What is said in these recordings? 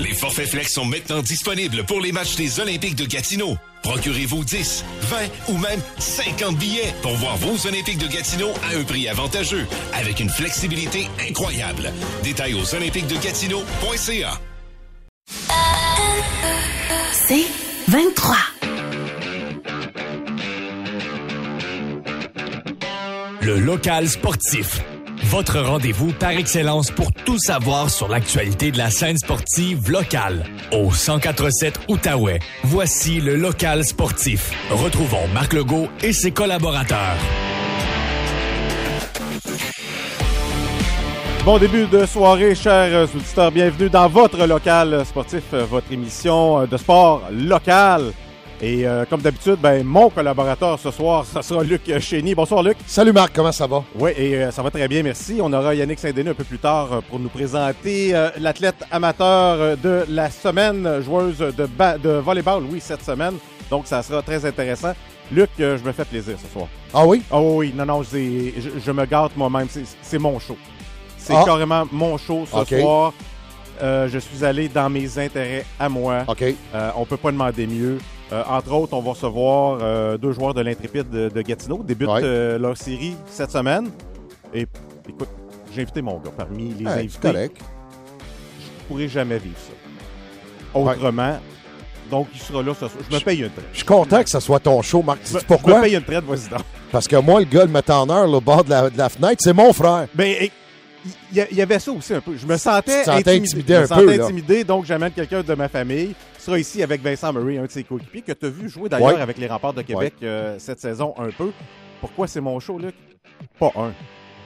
Les forfaits flex sont maintenant disponibles pour les matchs des Olympiques de Gatineau. Procurez-vous 10, 20 ou même 50 billets pour voir vos Olympiques de Gatineau à un prix avantageux, avec une flexibilité incroyable. Détails aux olympiques de Gatineau.ca. C'est 23. Le local sportif. Votre rendez-vous par excellence pour tout savoir sur l'actualité de la scène sportive locale. Au 1047 Outaouais, voici le local sportif. Retrouvons Marc Legault et ses collaborateurs. Bon début de soirée, chers auditeurs. Bienvenue dans votre local sportif, votre émission de sport local. Et euh, comme d'habitude, ben, mon collaborateur ce soir, ce sera Luc Chény. Bonsoir Luc. Salut Marc, comment ça va? Oui, et euh, ça va très bien, merci. On aura Yannick Saint-Denis un peu plus tard euh, pour nous présenter euh, l'athlète amateur euh, de la semaine, joueuse de, ba- de volleyball, oui, cette semaine. Donc ça sera très intéressant. Luc, je me fais plaisir ce soir. Ah oui? Oh oui, non, non, je, je me gâte moi-même. C'est- C'est mon show. C'est Ah. carrément mon show ce soir. Euh, je suis allé dans mes intérêts à moi. OK. Euh, on peut pas demander mieux. Euh, entre autres, on va recevoir euh, deux joueurs de l'Intrépide de, de Gatineau. Débutent Ouais. leur série cette semaine. Et écoute, j'ai invité mon gars parmi les Hey, invités. correct. Je pourrais jamais vivre ça. Autrement. Donc, il sera là ce soir. Je me paye une traite. Je suis content que ce soit ton show, Marc. Je me- Je pourquoi? me paye une traite, vas-y donc. Parce que moi, le gars, le métanneur, là, au bord de la, de la fenêtre, c'est mon frère. Ben, et- il y, avait ça aussi un peu. Je me sentais, Tu intimidé. intimidé Je me un sentais peu, là. intimidé, donc j'amène quelqu'un de ma famille. Il sera ici avec Vincent Murray, un de ses coéquipiers, que tu as vu jouer d'ailleurs Ouais. avec les remparts de Québec euh, cette saison un peu. Pourquoi c'est mon show, Luc? Pas un.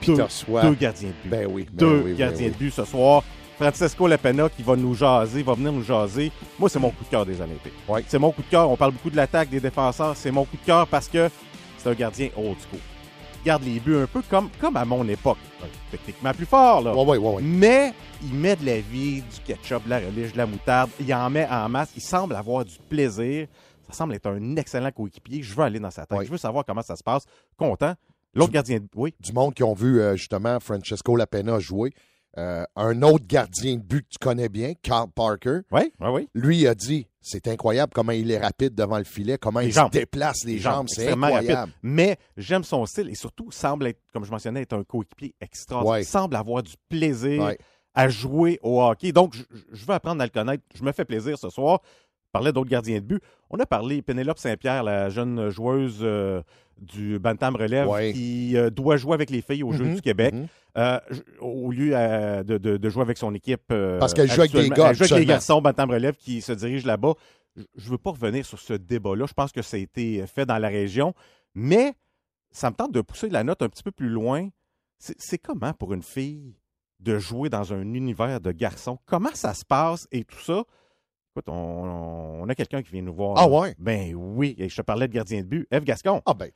Deux, tu deux gardiens de but. Ben oui. ben deux oui, ben gardiens de but ce soir. Francesco Lapena qui va nous jaser, va venir nous jaser. Moi, c'est mon coup de cœur des Olympiques. Ouais. C'est mon coup de cœur. On parle beaucoup de l'attaque des défenseurs. C'est mon coup de cœur parce que c'est un gardien old school. Il garde les buts un peu comme, comme à mon époque. Techniquement plus fort, là. Ouais, ouais, ouais, ouais. Mais il met de la vie, du ketchup, de la relish, de la moutarde. Il en met en masse. Il semble avoir du plaisir. Ça semble être un excellent coéquipier. Je veux aller dans sa tête. Je veux savoir comment ça se passe. Content. L'autre gardien de... Oui. Du monde qui ont vu, euh, justement, Francesco Lapena jouer. Euh, un autre gardien de but que tu connais bien, Carl Parker, Oui, oui, oui. lui a dit c'est incroyable comment il est rapide devant le filet, comment Les il jambes. se déplace les, jambes, c'est incroyable. rapide. Mais j'aime son style et surtout semble être, comme je mentionnais, être un coéquipier extraordinaire. Ouais. Semble avoir du plaisir Ouais. à jouer au hockey. Donc, je, je veux apprendre à le connaître. Je me fais plaisir ce soir. Je parlais d'autres gardiens de but. On a parlé Pénélope Saint-Pierre, la jeune joueuse euh, du Bantam Relève Ouais. qui euh, doit jouer avec les filles aux Jeux Mhm, du Québec. mhm. Euh, au lieu de, de- de jouer avec son équipe. Parce qu'elle joue avec des gars Elle joue avec les garçons Bantam Relève qui se dirigent là-bas. Je- ne veux pas revenir sur ce débat-là. Je pense que ça a été fait dans la région. Mais ça me tente de pousser la note un petit peu plus loin. C'est c'est comment pour une fille de jouer dans un univers de garçons? Comment ça se passe et tout ça? Écoute, on, on a quelqu'un qui vient nous voir. Ah ouais? Ben oui, et je te parlais de gardien de but. Eve Gascon. Ah ben.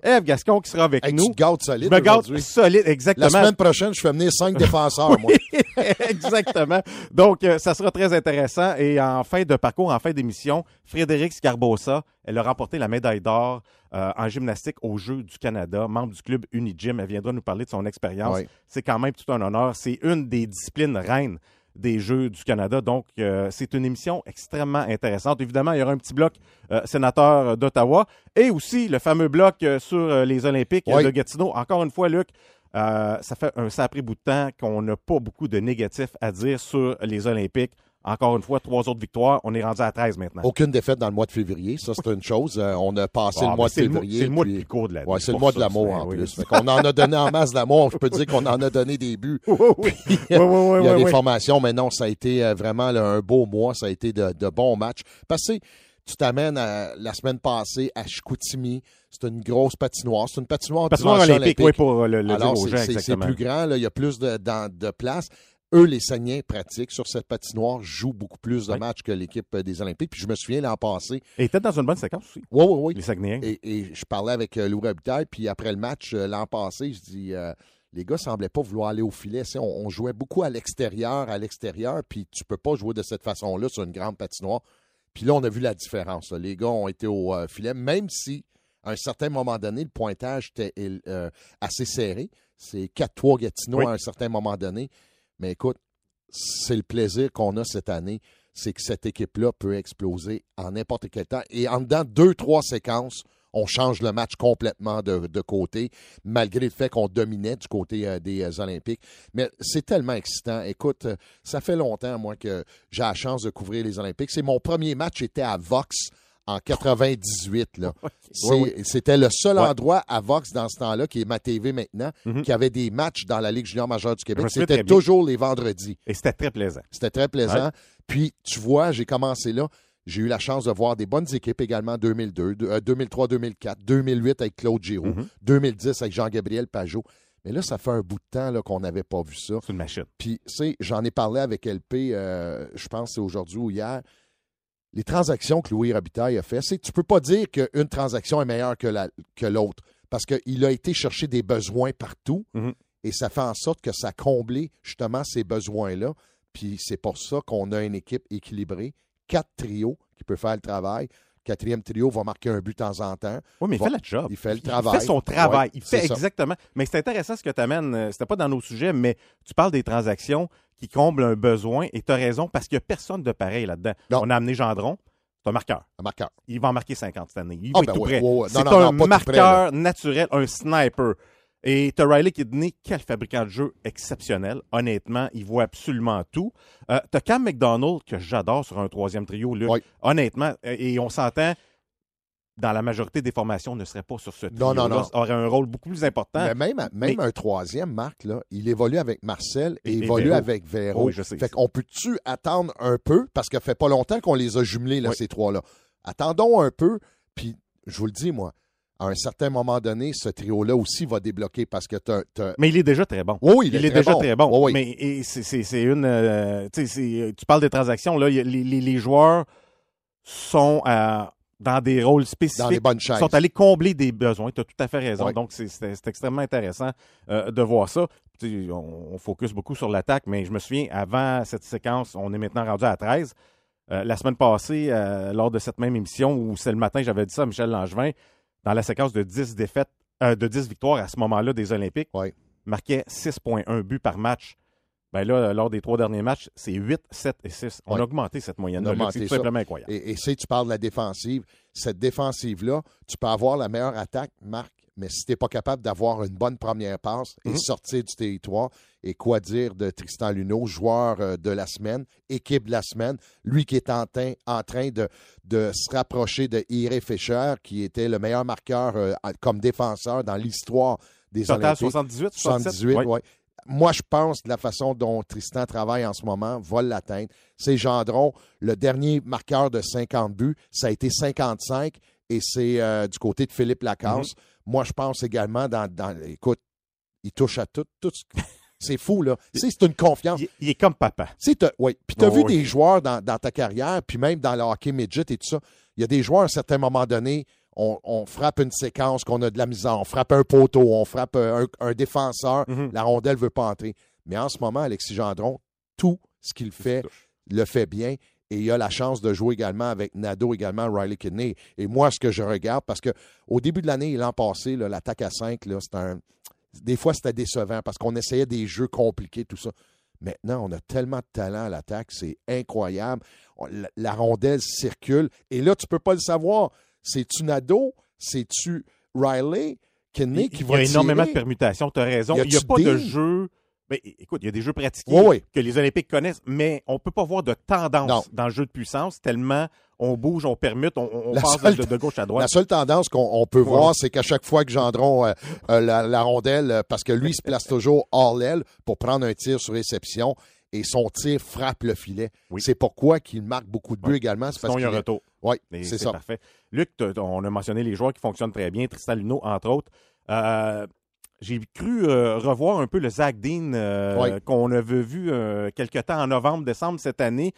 Eve Gascon qui sera avec Hey, tu nous. te Je solide me garde solide, exactement. La semaine prochaine, je fais venir cinq défenseurs, moi. Exactement. Donc, euh, ça sera très intéressant. Et en fin de parcours, en fin d'émission, Frédéric Scarbosa, elle a remporté la médaille d'or euh, en gymnastique aux Jeux du Canada, membre du club Unigym. Elle viendra nous parler de son expérience. C'est quand même tout un honneur. C'est une des disciplines reines des Jeux du Canada. Donc, euh, c'est une émission extrêmement intéressante. Évidemment, il y aura un petit bloc euh, sénateur d'Ottawa et aussi le fameux bloc euh, sur les Olympiques de Gatineau. Encore une fois, Luc, ça fait un sacré bout de temps qu'on n'a pas beaucoup de négatifs à dire sur les Olympiques. Encore une fois, trois autres victoires. On est rendu à 13 maintenant. Aucune défaite dans le mois de février, ça c'est une chose. Euh, on a passé Ah, le mois de le février. C'est le mois le puis- plus court de l'année. Ouais, c'est le mois de l'amour en oui. plus. Fait qu'on en a donné en masse d'amour. Je peux dire qu'on en a donné des buts. Oui, oui, oui. Il y a, des formations, mais non, ça a été euh, vraiment là, un beau mois. Ça a été de, de bons matchs. Que tu t'amènes la semaine passée à Chicoutimi. C'est une grosse patinoire. C'est une patinoire, Patinoire dimension olympique, oui, pour le, le Alors, c'est- plus grand. là. Il y a plus de, dans- de place. Eux, les Saguenay pratiquent sur cette patinoire, jouent beaucoup plus de Oui. matchs que l'équipe euh, des Olympiques. Puis je me souviens l'an passé. Et peut-être dans une bonne séquence aussi, Oui, oui, oui. les Saguenayens. Et, et je parlais avec euh, Lou Robitaille, puis après le match, euh, l'an passé, je dis euh, les gars semblaient pas vouloir aller au filet. On, on jouait beaucoup à l'extérieur, à l'extérieur, puis tu peux pas jouer de cette façon-là sur une grande patinoire. Puis là, on a vu la différence. là. Les gars ont été au euh, filet, même si, à un certain moment donné, le pointage était euh, assez serré. C'est 4-3 Gatineau Oui. à un certain moment donné. Mais écoute, c'est le plaisir qu'on a cette année, c'est que cette équipe-là peut exploser en n'importe quel temps. Et en dedans deux, trois séquences, on change le match complètement de, côté, malgré le fait qu'on dominait du côté euh, des euh, Olympiques. Mais c'est tellement excitant. Écoute, euh, ça fait longtemps, moi, que j'ai la chance de couvrir les Olympiques. C'est mon premier match était à Vox en 98. Là. C'est- Oui, oui. C'était le seul endroit à Vox dans ce temps-là, qui est ma TV maintenant, Mhm. qui avait des matchs dans la Ligue junior majeure du Québec. C'était toujours les vendredis. Et c'était très plaisant. C'était très plaisant. Puis, tu vois, j'ai commencé là. J'ai eu la chance de voir des bonnes équipes également en 2002, de- euh, 2003, 2004, 2008 avec Claude Giroux, Mhm. 2010 avec Jean-Gabriel Pajot. Mais là, ça fait un bout de temps là, qu'on n'avait pas vu ça. C'est une machine. Puis, tu sais, j'en ai parlé avec LP, euh, je pense que c'est aujourd'hui ou hier. Les transactions que Louis Robitaille a fait, c'est tu peux pas dire qu'une transaction est meilleure que la- que l'autre parce qu'il a été chercher des besoins partout Mhm. et ça fait en sorte que ça a comblé justement ces besoins-là. Puis c'est pour ça qu'on a une équipe équilibrée, quatre trios qui peuvent faire le travail. Quatrième trio va marquer un but de temps en temps. Oui, mais il fait le job. il fait le travail. Il fait son travail. Ouais, il fait ça. exactement. Mais c'est intéressant ce que tu amènes. C'était pas dans nos sujets, mais tu parles des transactions qui comblent un besoin et tu as raison parce qu'il n'y a personne de pareil là-dedans. On a amené Gendron. C'est un marqueur. Un marqueur. Il va en marquer 50 cette année. Il Ah, va ben être tout ouais, prêt. ouais, ouais. Non, C'est un non, prêt, marqueur naturel, un sniper. Et tu as Riley Kidney, quel fabricant de jeu exceptionnel. Honnêtement, il voit absolument tout. Euh, tu as Cam McDonald, que j'adore sur un troisième trio, Luc. Oui. Honnêtement, et on s'entend, dans la majorité des formations, ne serait pas sur ce trio. Non, non, non. aurait un rôle beaucoup plus important. Mais même, même Mais- un troisième, Marc, là, il évolue avec Marcel et, Et- et évolue Véro. avec Véro. Oui, je sais. Fait qu'on peut-tu attendre un peu, parce que fait pas longtemps qu'on les a jumelés, là, Oui. ces trois-là. Attendons un peu, puis je vous le dis, moi, à un certain moment donné, ce trio-là aussi va débloquer parce que t'as- Mais il est déjà très bon. Oui, oui, il, est, déjà très bon. Oui, oui. Mais c'est- une. euh, tu c'est- tu parles des transactions, là. il les, les- les joueurs sont euh, dans des rôles spécifiques. Dans les bonnes chaises. sont allés combler des besoins. Tu as tout à fait raison. Donc, c'est- extrêmement intéressant euh, de voir ça. Tu on, on focus beaucoup sur l'attaque, mais je me souviens, avant cette séquence, on est maintenant rendu à 13. Euh, la semaine passée, euh, lors de cette même émission, où c'est le matin, j'avais dit ça à Michel Langevin, dans la séquence de 10 défaites, euh, de 10 victoires à ce moment-là des Olympiques, Ouais. marquait 6,1 buts par match. Ben là, lors des trois derniers matchs, c'est 8, 7 et 6. On Ouais. a augmenté cette moyenne-là. C'est tout simplement incroyable. Et, et si tu parles de la défensive, cette défensive-là, tu peux avoir la meilleure attaque, Marc, mais si tu n'es pas capable d'avoir une bonne première passe et Mhm. sortir du territoire, et quoi dire de Tristan Luneau, joueur euh, de la semaine, équipe de la semaine, lui qui est en, train- en train de, de se rapprocher de Iré Fischer, qui était le meilleur marqueur euh, comme défenseur dans l'histoire des Total Olympiques. 78, 77. 78, Ouais. ouais. Moi, je pense que la façon dont Tristan travaille en ce moment va l'atteindre. C'est Gendron, le dernier marqueur de 50 buts, ça a été 55 et c'est euh, du côté de Philippe Lacasse. Mm-hmm. Moi, je pense également dans, dans- Écoute, il touche à tout. tout ce- c'est fou, là. C'est une confiance. Il, il est comme papa. T'as- ouais. Puis tu as Oh, vu oui. des joueurs dans, dans ta carrière, puis même dans le hockey midget et tout ça. Il y a des joueurs, à un certain moment donné, on, on frappe une séquence, qu'on a de la misère, on frappe un poteau, on frappe un, un défenseur, Mhm. la rondelle ne veut pas entrer. Mais en ce moment, Alexis Gendron, tout ce qu'il fait, le fait bien. Et il a la chance de jouer également avec Nadeau, également Riley Kidney. Et moi, ce que je regarde, parce que au début de l'année, l'an passé, l'attaque à 5, là, c'était un- des fois, c'était décevant parce qu'on essayait des jeux compliqués, tout ça. Maintenant, on a tellement de talent à l'attaque, c'est incroyable. La, la rondelle circule. Et là, tu peux pas le savoir. C'est-tu Nadeau? C'est-tu Riley? Kidney Il, qui il y va a énormément de permutations, tu as raison. Y Il n'y a pas de jeu. Ben, écoute, il y a des jeux pratiqués Oui, oui. que les Olympiques connaissent, mais on ne peut pas voir de tendance Non. dans le jeu de puissance tellement on bouge, on permute, on, on La passe de, seule- de- de gauche à La droite. seule tendance qu'on on peut Ouais. voir, c'est qu'à chaque fois que Gendron euh, euh, la, la rondelle, euh, parce que lui, il se place toujours hors l'aile pour prendre un tir sur réception et son tir frappe le filet. Oui. C'est pourquoi qu'il marque beaucoup de buts Ouais. également. C'est parce Sinon, il y a un retour. Oui, c'est ça. parfait. Luc, on a mentionné les joueurs qui fonctionnent très bien, Tristan Luneau, entre autres. Euh, j'ai cru euh, revoir un peu le Zach Dean euh, Oui. qu'on avait vu euh, quelque temps en novembre, décembre cette année.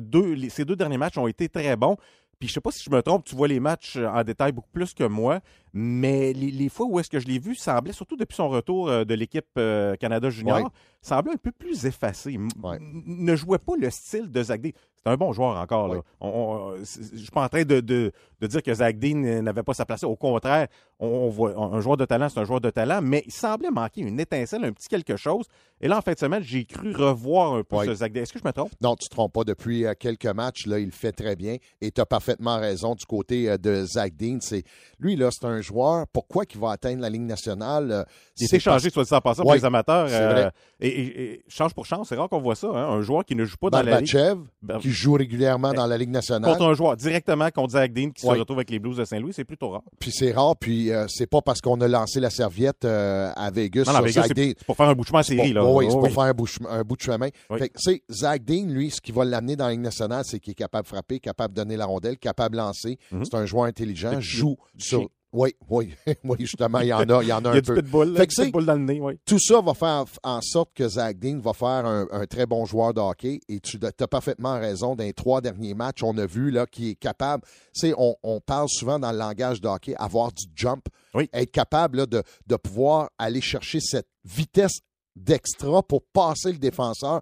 Deux, les- ces deux derniers matchs ont été très bons. Puis je sais pas si je me trompe, tu vois les matchs en détail beaucoup plus que moi, mais les, les fois où est-ce que je l'ai vu, semblait, surtout depuis son retour de l'équipe Canada Junior, semblait un peu plus effacé. Ne jouait pas le style de Zach Dean. C'est un bon joueur encore. Là. Ouais. On- on- je suis pas en train de, de, de dire que Zach Dean n'avait pas sa place. Au contraire, on, on voit un joueur de talent, c'est un joueur de talent, mais il semblait manquer une étincelle, un petit quelque chose. Et là, en fin de semaine, j'ai cru revoir un peu ce Zach Dean. Est-ce que je me trompe? Non, tu ne te trompes pas. Depuis euh, quelques matchs, là, il fait très bien. Et tu as parfaitement raison du côté euh, de Zach Dean. C'est, lui, là, c'est un joueur. Pourquoi qu'il va atteindre la Ligue nationale? euh, Il est c'est échangé, soit dit en passant, pour les amateurs. c'est euh, vrai. Et, et- et change pour chance, c'est rare qu'on voit ça. hein, un joueur qui ne joue pas dans la Ligue. Ben, qui joue régulièrement dans la Ligue nationale. Contre un joueur, directement contre Zach Dean qui Ouais. se retrouve avec les Blues de Saint-Louis, c'est plutôt rare. Puis c'est rare. Puis euh, c'est pas parce qu'on a lancé la serviette euh, à Vegas Non, non, sur Vegas, Zach c'est Dean. c'est pour faire un bouchement en C'est série. pour- Là. oui, c'est pour faire un bout, de un bout de chemin. Oui. Fait que, Zach Dean, lui, ce qui va l'amener dans la Ligue nationale, c'est qu'il est capable de frapper, capable de donner la rondelle, capable de lancer. Mhm. C'est un joueur intelligent, joue sur. Oui, oui, oui, justement, il y en a, il y en a Il y un a du peu. pitbull, Fait là, que pitbull dans le nez, oui. Tout ça va faire en sorte que Zach Dean va faire un, un très bon joueur de hockey. Et tu as parfaitement raison. Dans les trois derniers matchs, on a vu là qu'il est capable. Tu on, on parle souvent dans le langage de hockey, avoir du jump. Oui. Être capable là, de, de pouvoir aller chercher cette vitesse d'extra pour passer le défenseur.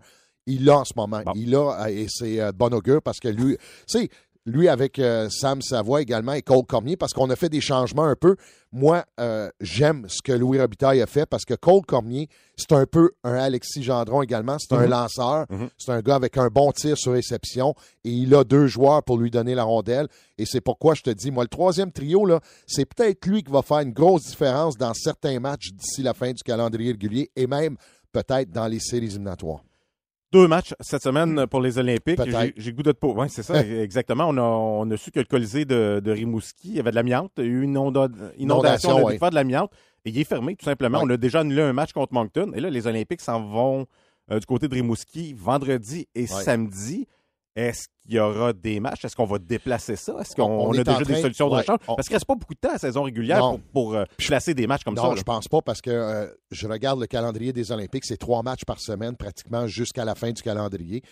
Il l'a en ce moment. Bon. Il l'a, euh, et c'est euh, bon augure parce que lui, tu sais, lui avec euh, Sam Savoie également et Cole Cormier, parce qu'on a fait des changements un peu. Moi, euh, j'aime ce que Louis Robitaille a fait parce que Cole Cormier, c'est un peu un Alexis Gendron également. C'est un Mhm. lanceur. Mhm. C'est un gars avec un bon tir sur réception et il a deux joueurs pour lui donner la rondelle. Et c'est pourquoi je te dis, moi, le troisième trio, là, c'est peut-être lui qui va faire une grosse différence dans certains matchs d'ici la fin du calendrier régulier et même peut-être dans les séries éliminatoires. Deux matchs cette semaine pour les Olympiques. J'ai goût de te Oui, c'est ça, exactement. On a, on a su que le Colisée de, de Rimouski, il y avait de l'amiante. Il y a eu une inonda- inondation, Inondation, ouais. de l'amiante. Et il est fermé, tout simplement. Ouais. On a déjà annulé un match contre Moncton. Et là, les Olympiques s'en vont euh, du côté de Rimouski vendredi et Ouais. samedi. Est-ce qu'il y aura des matchs? Est-ce qu'on va déplacer ça? Est-ce qu'on On- on on est a déjà des solutions de ouais, rechange? on- Parce qu'il ne reste pas beaucoup de temps à la saison régulière Non. pour, pour, euh, placer des matchs comme non, ça. là. je pense pas parce que euh, je regarde le calendrier des Olympiques, c'est trois matchs par semaine pratiquement jusqu'à la fin du calendrier.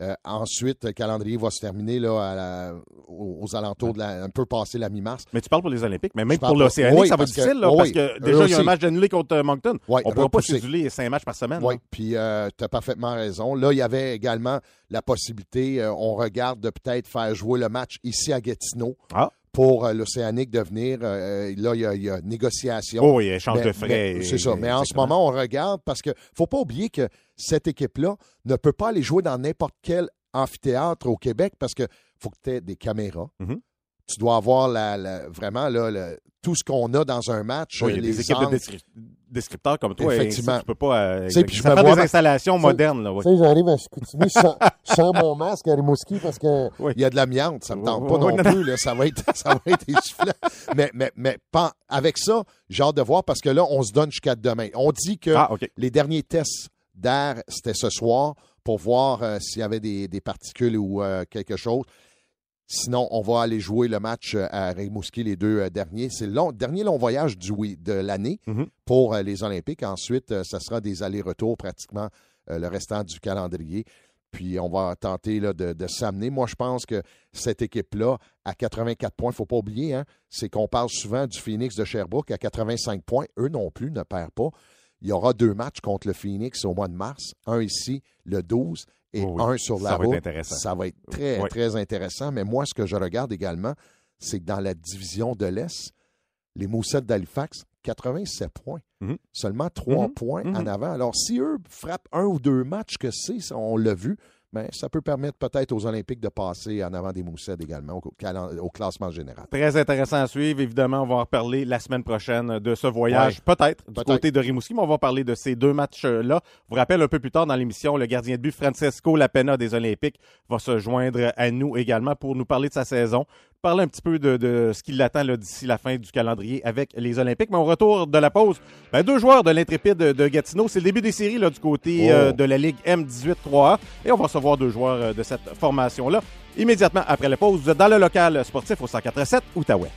Euh, ensuite, le calendrier va se terminer là, à la- aux, aux alentours de la, un peu passé la mi-mars. Mais tu parles pour les Olympiques, mais même pour l'Océanique, oui, ça va être difficile, là, oui, parce que déjà, il y a un match annulé contre euh, Moncton. Ouais, On ne pourra pas céduler cinq matchs par semaine. Oui, là. puis tu as parfaitement raison. Là, il y avait également la possibilité, euh, on regarde de peut-être faire jouer le match ici à Gatineau Ah. pour euh, l'Océanique de venir. euh, là, il y, a- il y a négociation. Oh oui, échange Mais- de frais. C'est ça. Mais en ce moment, on regarde parce que faut pas oublier que cette équipe-là ne peut pas aller jouer dans n'importe quel amphithéâtre au Québec parce que faut que tu aies des caméras. Mhm. Tu dois avoir la, la- vraiment là, le- tout ce qu'on a dans un match. Oui, il y a les des équipes angles. de descri- descripteurs comme toi. Effectivement. et Tu peux pas. euh, puis je ça prend vois des installations modernes. Là, sais, j'arrive à Chicoutimi sans, sans mon masque à Rimouski parce que Oui. il y a de l'amiante. Ça me tente pas Oui, non non, plus. Là. Ça va être, ça va être. Mais, mais, mais pas, avec ça, j'ai hâte de voir parce que là, on se donne jusqu'à demain. On dit que Ah, les derniers tests d'air, c'était ce soir pour voir euh, s'il y avait des, des particules ou euh, quelque chose. Sinon, on va aller jouer le match euh, à Rimouski, les deux derniers. C'est le long- dernier long voyage du, de l'année Mhm. pour les Olympiques. Ensuite, ça sera des allers-retours pratiquement le restant du calendrier. Puis on va tenter là, de, de s'amener. Moi, je pense que cette équipe-là, à 84 points, il ne faut pas oublier, hein, c'est qu'on parle souvent du Phoenix de Sherbrooke à 85 points. Eux non plus ne perdent pas. Il y aura deux matchs contre le Phoenix au mois de mars. Un ici, le 12, et Oh oui. un sur la Ça va être intéressant. Ça va être très, Oui. très intéressant. Mais moi, ce que je regarde également, c'est que dans la division de l'Est, les Moussettes d'Halifax, 87 points. Mhm. Seulement 3 Mhm. points Mhm. en avant. Alors, si eux frappent un ou deux matchs que c'est, on l'a vu, mais ça peut permettre peut-être aux Olympiques de passer en avant des Moussettes également au, classement général. Très intéressant à suivre. Évidemment, on va en reparler la semaine prochaine de ce voyage, peut-être, du côté de Rimouski, mais on va parler de ces deux matchs-là. Je vous rappelle un peu plus tard dans l'émission, le gardien de but Francesco Lapena des Olympiques va se joindre à nous également pour nous parler de sa saison, parler un petit peu de, de ce qui l'attend d'ici la fin du calendrier avec les Olympiques. Mais au retour de la pause, ben, deux joueurs de l'intrépide de Gatineau. C'est le début des séries là, du côté Oh. euh, de la Ligue M18-3A et on va recevoir deux joueurs euh, de cette formation-là immédiatement après la pause. Vous êtes dans le local sportif au 147 Outaouais.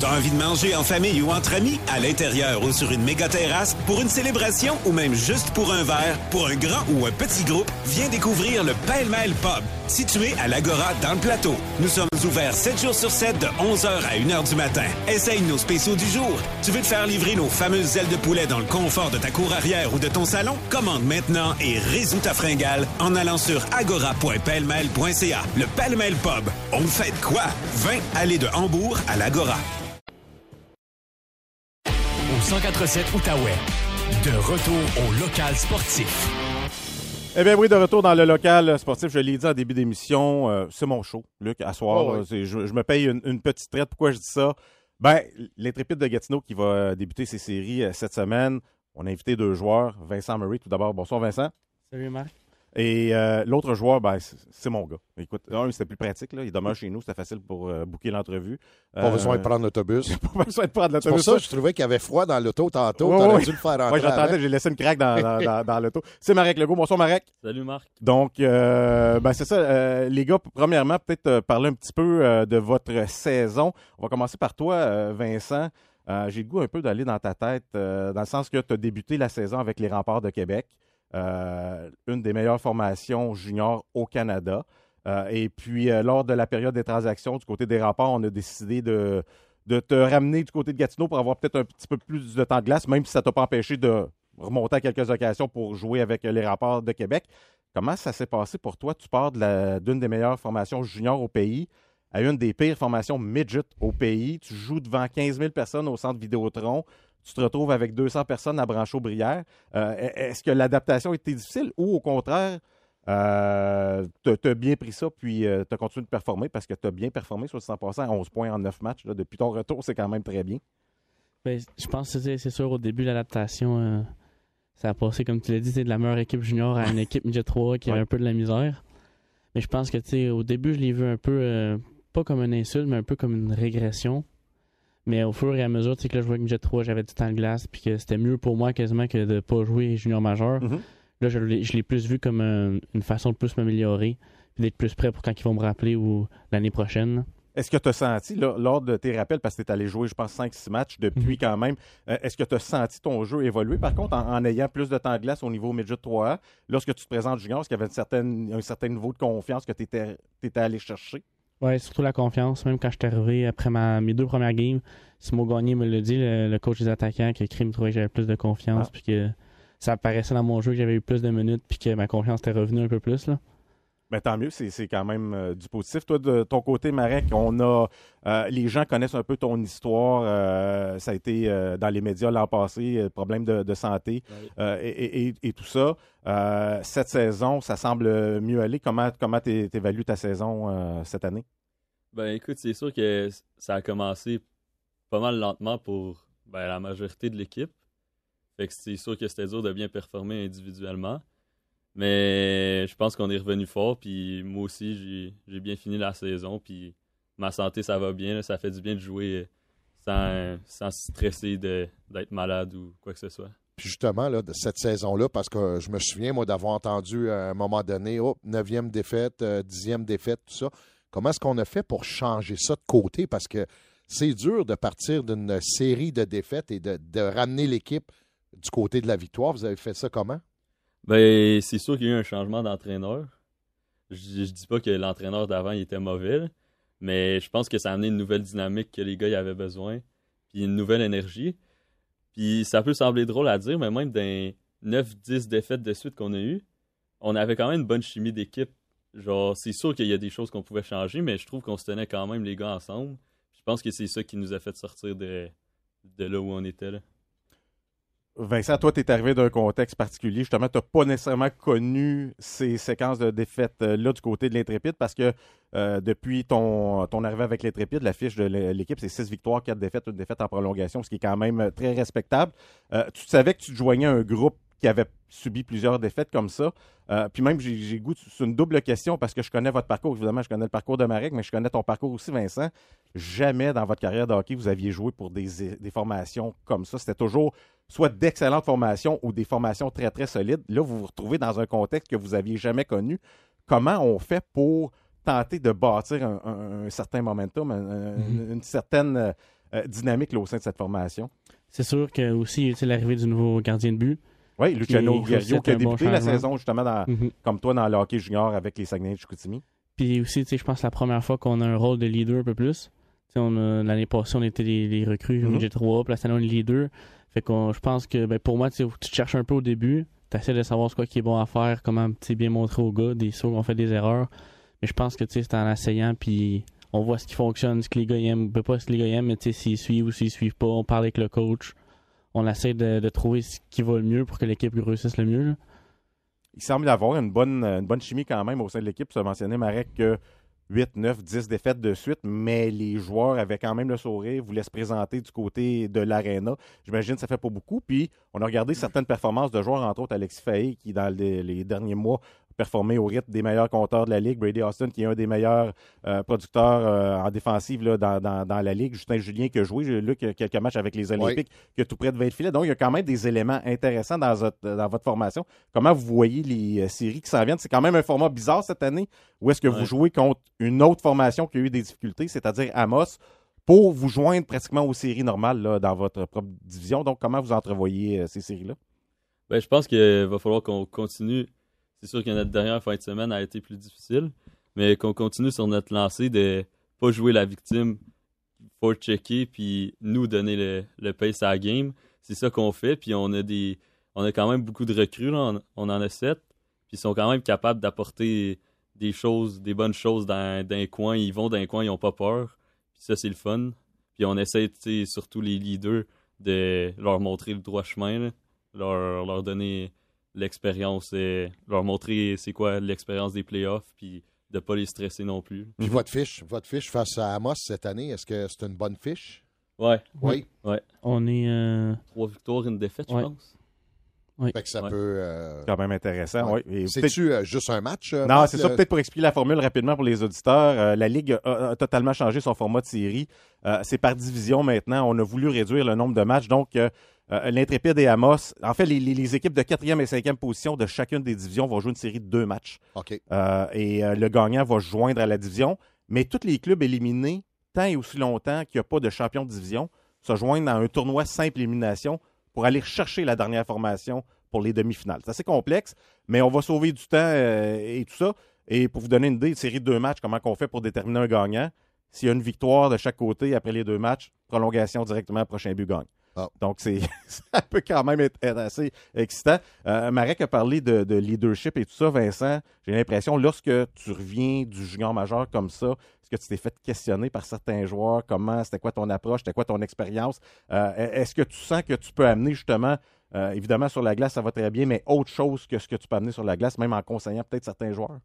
T'as envie de manger en famille ou entre amis, à l'intérieur ou sur une méga terrasse, pour une célébration ou même juste pour un verre, pour un grand ou un petit groupe, viens découvrir le Pêle-Mêle Pub. situé à l'Agora dans le plateau. Nous sommes ouverts 7 jours sur 7 de 11h à 1h du matin. Essaye nos spéciaux du jour. Tu veux te faire livrer nos fameuses ailes de poulet dans le confort de ta cour arrière ou de ton salon? Commande maintenant et résous ta fringale en allant sur agora.pelmel.ca. Le Pelmel Pub. On fait quoi? 20 allées de Hambourg à l'Agora. Au 1047 Outaouais. De retour au local sportif. Eh bien oui, de retour dans le local sportif, je l'ai dit en début d'émission, euh, c'est mon show, Luc, à soir. Oh oui. je, je me paye une, une petite traite. Pourquoi je dis ça? Ben, l'intrépide de Gatineau qui va euh, débuter ses séries euh, cette semaine. On a invité deux joueurs, Vincent Murray tout d'abord. Bonsoir Vincent. Salut Marc. Et euh, l'autre joueur, ben, c'est mon gars. Écoute, un, c'était plus pratique. Là. Il demeure chez nous, c'était facile pour euh, booker l'entrevue. Pas Euh, besoin de prendre l'autobus. Pas besoin de prendre C'est pour l'autobus. ça que je trouvais qu'il y avait froid dans l'auto tantôt. T'aurais ouais. dû le faire rentrer Moi, j'entendais, j'ai laissé une craque dans, dans, dans- dans l'auto. C'est Marek Legault. Bonsoir, Marek. Salut Marc. Donc, euh, ben c'est ça. euh, les gars, premièrement, peut-être parler un petit peu euh, de votre saison. On va commencer par toi, euh, Vincent. Euh, J'ai le goût un peu d'aller dans ta tête, euh, dans le sens que tu as débuté la saison avec les Remparts de Québec, une des meilleures formations juniors au Canada. Euh, et puis, euh, lors de la période des transactions du côté des Remparts, on a décidé de, te ramener du côté de Gatineau pour avoir peut-être un petit peu plus de temps de glace, même si ça t'a pas empêché de remonter à quelques occasions pour jouer avec les Remparts de Québec. Comment ça s'est passé pour toi? Tu pars d'une des meilleures formations juniors au pays à une des pires formations midget au pays. Tu joues devant 15 000 personnes au centre Vidéotron. Tu te retrouves avec 200 personnes à Branchot-Brière. Euh, Est-ce que l'adaptation était difficile ou au contraire, euh, tu as bien pris ça puis tu as continué de performer parce que tu as bien performé sur le 100 à 11 points en 9 matchs. là? depuis ton retour, c'est quand même très bien. Ben, je pense que c'est sûr, au début, l'adaptation, euh, ça a passé, comme tu l'as dit, de la meilleure équipe junior à une équipe midget 3 qui Ouais. avait un peu de la misère. Mais je pense que, tu sais, au début, je l'ai vu un peu, euh, pas comme une insulte, mais un peu comme une régression. Mais au fur et à mesure, tu sais, que là, je jouais avec midget 3, j'avais du temps de glace, puis que c'était mieux pour moi quasiment que de pas jouer junior majeur. Mhm. Là, je l'ai plus vu comme un- une façon de plus m'améliorer, puis d'être plus prêt pour quand ils vont me rappeler ou l'année prochaine. Est-ce que tu as senti, là, lors de tes rappels, parce que tu es allé jouer, je pense, 5-6 matchs depuis Mhm. quand même, euh, est-ce que tu as senti ton jeu évoluer, par contre, en, en ayant plus de temps de glace au niveau midget 3A, lorsque tu te présentes junior, est-ce qu'il y avait une certaine, un certain niveau de confiance que tu étais, allé chercher? Ouais, surtout la confiance. Même quand je suis arrivé après ma, mes deux premières games, Simon Gagné me l'a dit, le, le coach des attaquants, que Crime trouvait que j'avais plus de confiance, Ah. puis que ça apparaissait dans mon jeu que j'avais eu plus de minutes, puis que ma confiance était revenue un peu plus. Là. Ben, tant mieux, c'est quand même euh, du positif. Toi, de ton côté, Marek, on a euh, les gens connaissent un peu ton histoire. euh, ça a été dans les médias l'an passé, problème de, de santé et, et- et- et tout ça. Cette saison, ça semble mieux aller. Comment comment t'é- t'évalues ta saison cette année? Ben écoute, c'est sûr que ça a commencé pas mal lentement pour ben, la majorité de l'équipe. Fait que c'est sûr que c'était dur de bien performer individuellement. Mais je pense qu'on est revenu fort. Puis moi aussi, j'ai- bien fini la saison. Puis ma santé, ça va bien. Ça fait du bien de jouer sans, sans stresser d'être malade ou quoi que ce soit. Puis justement, là, de cette saison-là, parce que je me souviens, moi, d'avoir entendu à un moment donné, oh, neuvième défaite, euh, dixième défaite, tout ça. Comment est-ce qu'on a fait pour changer ça de côté? Parce que c'est dur de partir d'une série de défaites et de ramener l'équipe du côté de la victoire. Vous avez fait ça comment? Ben, c'est sûr qu'il y a eu un changement d'entraîneur. Je, je dis pas que l'entraîneur d'avant il était mauvais, mais je pense que ça a amené une nouvelle dynamique que les gars y avaient besoin, puis une nouvelle énergie. Puis ça peut sembler drôle à dire, mais même dans 9-10 défaites de suite qu'on a eues, on avait quand même une bonne chimie d'équipe. Genre, c'est sûr qu'il y a des choses qu'on pouvait changer, mais je trouve qu'on se tenait quand même les gars ensemble. Je pense que c'est ça qui nous a fait sortir de, de là où on était. Là. Vincent, toi, tu es arrivé d'un contexte particulier. Justement, tu n'as pas nécessairement connu ces séquences de défaites-là du côté de l'Intrépide parce que euh, depuis ton, arrivée avec l'Intrépide, la fiche de l'équipe, c'est 6 victoires, 4 défaites, une défaite en prolongation, ce qui est quand même euh, très respectable. Euh, tu savais que tu te joignais à un groupe qui avait subi plusieurs défaites comme ça. Euh, puis même, j'ai goût, c'est une double question parce que je connais votre parcours. Évidemment, je connais le parcours de Marek, mais je connais ton parcours aussi, Vincent. Jamais dans votre carrière de hockey, vous aviez joué pour des, des formations comme ça. C'était toujours soit d'excellentes formations ou des formations très, très solides. Là, vous vous retrouvez dans un contexte que vous aviez jamais connu. Comment on fait pour tenter de bâtir un, un- un certain momentum, un- Mhm. une certaine euh, euh, dynamique là, au sein de cette formation? C'est sûr que aussi, c'est l'arrivée du nouveau gardien de but. Oui, Luciano Guerriero qui a bon débuté la saison justement dans, Mhm. comme toi dans le hockey junior avec les Saguenay de Chicoutimi. Puis aussi, tu sais, je pense que la première fois qu'on a un rôle de leader un peu plus. L'année passée, on était les, les recrues Mhm. au G3, puis la année, on est leader. Fait que je pense que ben, pour moi, tu te cherches un peu au début. Tu essaies de savoir ce quoi qui est bon à faire, comment bien montrer aux gars. Des sauts, on fait des erreurs. Mais je pense que tu sais, c'est en essayant, puis on voit ce qui fonctionne, ce que les gars aiment. Pas ce que les gars aiment, mais tu sais, s'ils suivent ou s'ils suivent pas. On parle avec le coach. On essaie de, trouver ce qui va le mieux pour que l'équipe réussisse le mieux. Il semble y avoir une bonne, chimie quand même au sein de l'équipe. Tu as mentionné, Marek, que 8, 9, 10 défaites de suite, mais les joueurs avaient quand même le sourire, voulaient se présenter du côté de l'aréna. J'imagine que ça fait pas beaucoup. Puis, on a regardé certaines performances de joueurs, entre autres Alexis Faye, qui, dans les derniers mois, a performé au rythme des meilleurs compteurs de la Ligue. Brady Austin, qui est un des meilleurs euh, producteurs euh, en défensive là, dans, dans- dans la Ligue. Justin Julien, qui a joué, j'ai lu que- quelques matchs avec les Olympiques, qui est tout près de 20 filets. Donc, il y a quand même des éléments intéressants dans votre, dans votre formation. Comment vous voyez les euh, séries qui s'en viennent? C'est quand même un format bizarre cette année. Ou est-ce que vous jouez contre une autre formation qui a eu des difficultés, c'est-à-dire Amos, pour vous joindre pratiquement aux séries normales là, dans votre propre division? Donc, comment vous entrevoyez euh, ces séries-là? Ben, je pense qu'il va falloir qu'on continue. C'est sûr que notre dernière fin de semaine a été plus difficile, mais qu'on continue sur notre lancée de pas jouer la victime, faut checker puis nous donner le, le pace à la game. C'est ça qu'on fait, puis on a des on a quand même beaucoup de recrues. On, on en a sept, puis ils sont quand même capables d'apporter des choses, des bonnes choses dans, coin. Ils vont dans un coin, ils ont pas peur. Puis ça, c'est le fun. Puis on essaie, surtout les leaders, de leur montrer le droit chemin, leur, leur donner l'expérience, et leur montrer c'est quoi l'expérience des playoffs, puis de pas les stresser non plus. Puis votre fiche, votre fiche face à Amos cette année, est-ce que c'est une bonne fiche? Ouais, Oui. On est. euh, trois victoires, une défaite, Ouais. je pense. Fait que ça Ouais. peut. euh, Quand même intéressant, Ouais. oui. C'est-tu euh, juste un match? euh, Non, c'est ça. Peut-être pour expliquer la formule rapidement pour les auditeurs. euh, la Ligue a, a totalement changé son format de série. Euh, c'est par division maintenant. On a voulu réduire le nombre de matchs. Donc, euh, l'Intrépide et Amos, en fait, les, les- les équipes de quatrième et cinquième position de chacune des divisions vont jouer une série de deux matchs. OK. Euh, et euh, le gagnant va se joindre à la division. Mais tous les clubs éliminés, tant et aussi longtemps qu'il n'y a pas de champion de division, se joignent dans un tournoi simple élimination pour aller chercher la dernière formation pour les demi-finales. C'est assez complexe, mais on va sauver du temps et tout ça. Et pour vous donner une idée, une série de deux matchs, comment on fait pour déterminer un gagnant? S'il y a une victoire de chaque côté après les deux matchs, prolongation directement, prochain but gagne. Ah. Donc, c'est, ça peut quand même être, être assez excitant. Euh, Marek a parlé de, de leadership et tout ça. Vincent, j'ai l'impression, lorsque tu reviens du junior majeur comme ça, est-ce que tu t'es fait questionner par certains joueurs? Comment, c'était quoi ton approche? C'était quoi ton expérience? Euh, est-ce que tu sens que tu peux amener justement, euh, évidemment, sur la glace, ça va très bien, mais autre chose que ce que tu peux amener sur la glace, même en conseillant peut-être certains joueurs?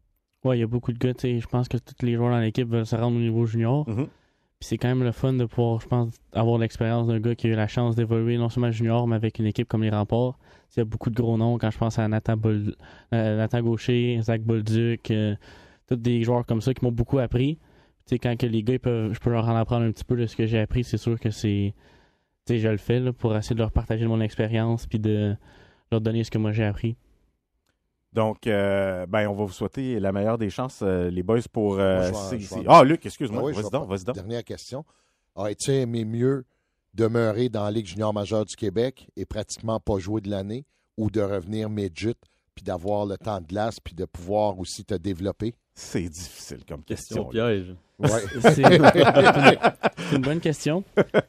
Ouais, il y a beaucoup de gars, je pense que tous les joueurs dans l'équipe veulent se rendre au niveau junior. Mhm. Puis c'est quand même le fun de pouvoir, je pense, avoir l'expérience d'un gars qui a eu la chance d'évoluer non seulement junior, mais avec une équipe comme les Remparts. Il y a beaucoup de gros noms quand je pense à Nathan, euh, Nathan Gaucher, Zach Bolduc, euh, tous des joueurs comme ça qui m'ont beaucoup appris. Tu sais, quand que les gars, peuvent, je peux leur en apprendre un petit peu de ce que j'ai appris, c'est sûr que c'est. Je le fais là, pour essayer de leur partager mon expérience puis de leur donner ce que moi j'ai appris. Donc, euh, ben, on va vous souhaiter la meilleure des chances, euh, les boys, pour. euh, Moi, vais- vais- Ah, Luc, excuse-moi. Ah oui, vas-y vais donc, pas- vas-y donc. Dernière question. Aurais-tu aimé mieux demeurer dans la Ligue junior majeure du Québec et pratiquement pas jouer de l'année ou de revenir midget puis d'avoir le temps de glace puis de pouvoir aussi te développer? C'est difficile comme Question question. piège. Ouais. C'est une bonne question.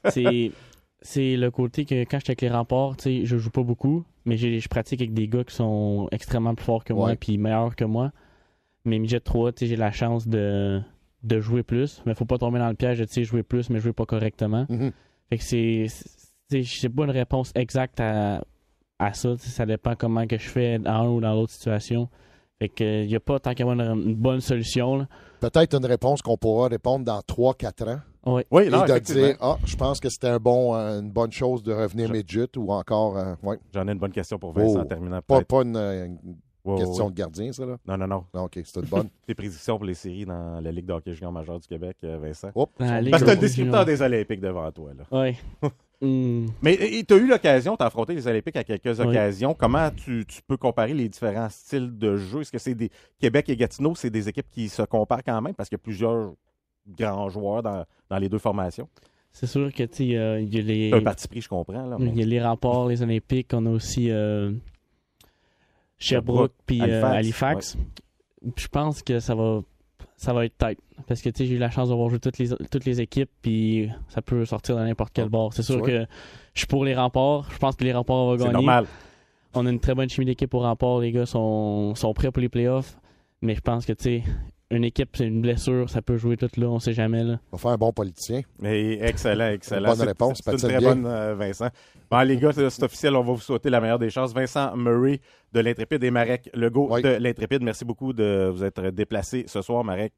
C'est c'est le côté que quand j'étais avec les remparts, tu sais, je joue pas beaucoup, mais j'ai- je pratique avec des gars qui sont extrêmement plus forts que moi puis meilleurs que moi. Mais midget 3, tu sais, j'ai la chance de, de jouer plus, mais faut pas tomber dans le piège de tu sais, jouer plus mais jouer pas correctement. Mhm. Fait que c'est c'est c'est pas une réponse exacte à, à ça, ça dépend comment que je fais dans un ou dans l'autre situation. Fait que y a pas tant qu'à une, une bonne solution. Peut-être une réponse qu'on pourra répondre dans 3-4 ans Oui, non, et de effectivement. dire Ah, je pense que c'était un bon, euh, une bonne chose de revenir Je- midget ou encore. euh, ouais. J'en ai une bonne question pour Vincent Oh. en terminant. Pas, pas une, euh, une question de gardien, ça, là? Non, non, non. Non, OK, c'est une bonne. Tes prédictions pour les séries dans la Ligue d'hockey junior majeur du Québec, Vincent? Parce que t'as le de- descripteur des Olympiques devant toi, là. Ouais. Hmm. Mais tu as eu l'occasion, tu as affronté les Olympiques à quelques Oui. occasions. Comment tu, tu peux comparer les différents styles de jeu? Est-ce que c'est des Québec et Gatineau, c'est des équipes qui se comparent quand même? Parce qu'il y a plusieurs grands joueurs dans, dans les deux formations? C'est sûr que, tu sais, il y a- les. C'est un parti pris, je comprends. Là, mais- Il y a les remparts, les Olympiques. On a aussi euh, Sherbrooke puis euh, Halifax. Je pense que ça va. ça va être tight. Parce que tu sais, j'ai eu la chance d'avoir joué toutes les, toutes les équipes, puis ça peut sortir de n'importe quel bord. C'est sûr que je suis pour les remparts. Je pense que les remparts vont C'est gagner. normal. On a une très bonne chimie d'équipe au rempart. Les gars sont, sont prêts pour les playoffs. Mais je pense que, tu sais, une équipe, c'est une blessure. Ça peut jouer tout là. On sait jamais. Là. On va faire un bon politicien. Excellent, excellent. Bonne C'est- réponse, C'est une très Bien. bonne, euh, Vincent. Bon, les gars, c'est c'est officiel. On va vous souhaiter la meilleure des chances. Vincent Murray de l'Intrépide et Marek Legault Oui. de l'Intrépide. Merci beaucoup de vous être déplacé ce soir, Marek.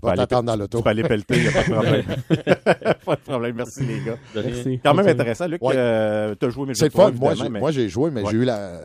Tu vas aller- t'attendre dans l'auto. Tu peux aller pelleter, il n'y a pas de problème. pas de problème. Merci, les gars. Merci. Quand même intéressant, Luc. Ouais. euh, tu as joué, mais C'est le fun. Moi, j'ai, mais... moi, j'ai joué, mais Ouais. j'ai eu la.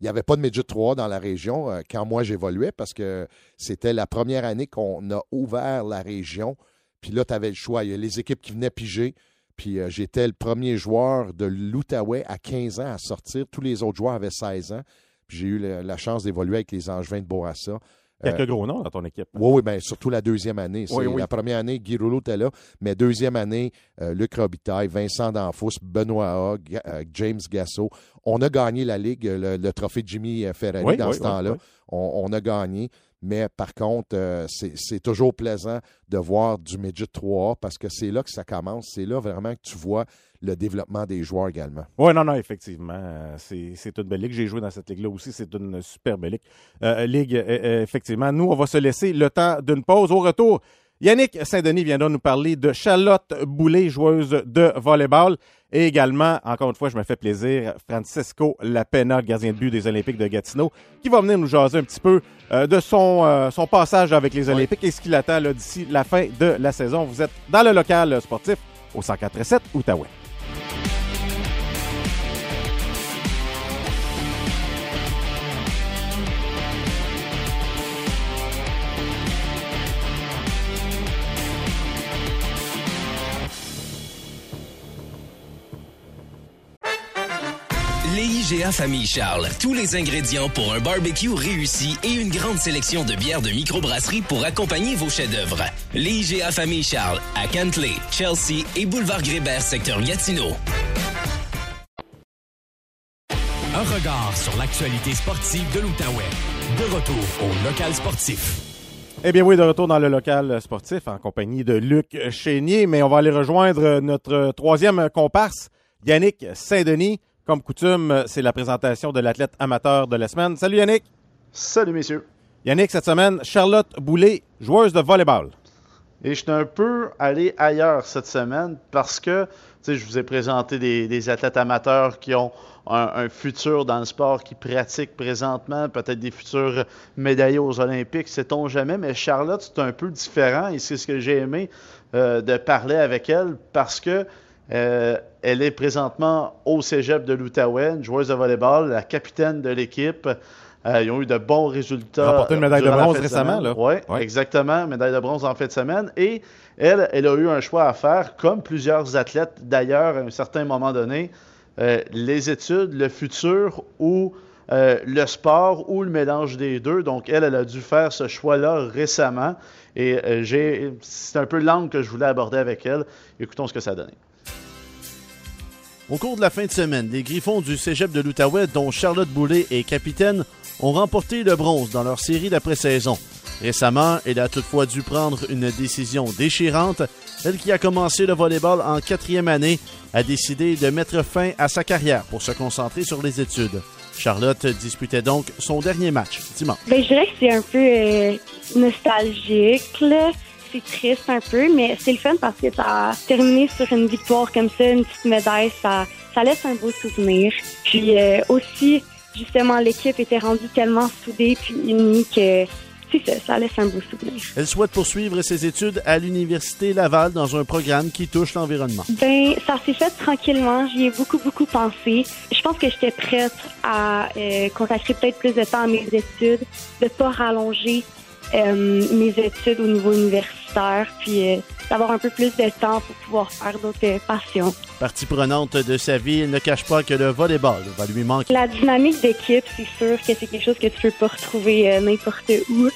Il n'y avait pas de Midget 3 dans la région euh, quand moi j'évoluais parce que c'était la première année qu'on a ouvert la région. Puis là, tu avais le choix. Il y a les équipes qui venaient piger. Puis euh, j'étais le premier joueur de l'Outaouais à 15 ans à sortir. Tous les autres joueurs avaient 16 ans. Puis j'ai eu la, la chance d'évoluer avec les Angevins de Bourassa. Quelques gros noms dans ton équipe. Oui, oui, bien, surtout la deuxième année. Oui, oui. La première année, Guy Rouleau était là, mais deuxième année, euh, Luc Robitaille, Vincent Danfous, Benoît Hogg, euh, James Gasso. On a gagné la Ligue, le, le trophée Jimmy Ferrari Oui, dans ce temps-là. On, on a gagné. Mais par contre, euh, c'est c'est toujours plaisant de voir du Midget 3A parce que c'est là que ça commence. C'est là vraiment que tu vois le développement des joueurs également. Oui, non, non, effectivement. euh, C'est c'est une belle ligue. J'ai joué dans cette ligue-là aussi. C'est une super belle ligue. Euh, ligue, euh, euh, effectivement. Nous, on va se laisser le temps d'une pause. Au retour, Yannick Saint-Denis viendra nous parler de Charlotte Boulet, joueuse de volleyball. Et également, encore une fois, je me fais plaisir, Francisco Lapena, gardien de but des Olympiques de Gatineau, qui va venir nous jaser un petit peu euh, de son, euh, son passage avec les Olympiques et ce qu'il attend là, d'ici la fin de la saison. Vous êtes dans le local sportif au 104.7 Outaouais. Les IGA Famille Charles. Tous les ingrédients pour un barbecue réussi et une grande sélection de bières de microbrasserie pour accompagner vos chefs-d'œuvre. Les IGA Famille Charles à Cantley, Chelsea et Boulevard Grébert, secteur Gatineau. Un regard sur l'actualité sportive de l'Outaouais. De retour au local sportif. Eh bien oui, de retour dans le local sportif en compagnie de Luc Chénier, mais on va aller rejoindre notre troisième comparse, Yannick Saint-Denis. Comme coutume, c'est la présentation de l'athlète amateur de la semaine. Salut Yannick. Salut messieurs. Yannick, cette semaine, Charlotte Boulet, joueuse de volleyball. Et je suis un peu allé ailleurs cette semaine parce que, tu sais, je vous ai présenté des, des athlètes amateurs qui ont un, un futur dans le sport, qui pratiquent présentement, peut-être des futurs médaillés aux Olympiques, sait-on jamais. Mais Charlotte, c'est un peu différent et c'est ce que j'ai aimé euh, de parler avec elle parce que euh, elle est présentement au cégep de l'Outaouais, joueuse de volleyball, la capitaine de l'équipe. Euh, ils ont eu de bons résultats. Remporté une médaille de bronze récemment, là. Oui, Ouais. exactement. Médaille de bronze en fin de semaine. Et elle, elle a eu un choix à faire, comme plusieurs athlètes d'ailleurs, à un certain moment donné. Euh, les études, le futur ou euh, le sport ou le mélange des deux. Donc, elle, elle a dû faire ce choix-là récemment. Et euh, j'ai, c'est un peu l'angle que je voulais aborder avec elle. Écoutons ce que ça a donné. Au cours de la fin de semaine, les Griffons du Cégep de l'Outaouais, dont Charlotte Boulet est capitaine, ont remporté le bronze dans leur série d'après-saison. Récemment, elle a toutefois dû prendre une décision déchirante. Elle qui a commencé le volleyball en quatrième année a décidé de mettre fin à sa carrière pour se concentrer sur les études. Charlotte disputait donc son dernier match dimanche. Ben, je dirais que c'est un peu euh, nostalgique. C'est triste un peu, mais c'est le fun parce que ça terminé sur une victoire comme ça, une petite médaille, ça, ça laisse un beau souvenir. Puis euh, aussi, justement, l'équipe était rendue tellement soudée puis unie que ça, ça laisse un beau souvenir. Elle souhaite poursuivre ses études à l'Université Laval dans un programme qui touche l'environnement. Ben, ça s'est fait tranquillement. J'y ai beaucoup, beaucoup pensé. Je pense que j'étais prête à euh, consacrer peut-être plus de temps à mes études, de pas rallonger mes études au niveau universitaire, puis euh, d'avoir un peu plus de temps pour pouvoir faire d'autres euh, passions. Partie prenante de sa vie, elle ne cache pas que le volleyball va lui manquer. La dynamique d'équipe, c'est sûr que c'est quelque chose que tu peux pas retrouver euh, n'importe où.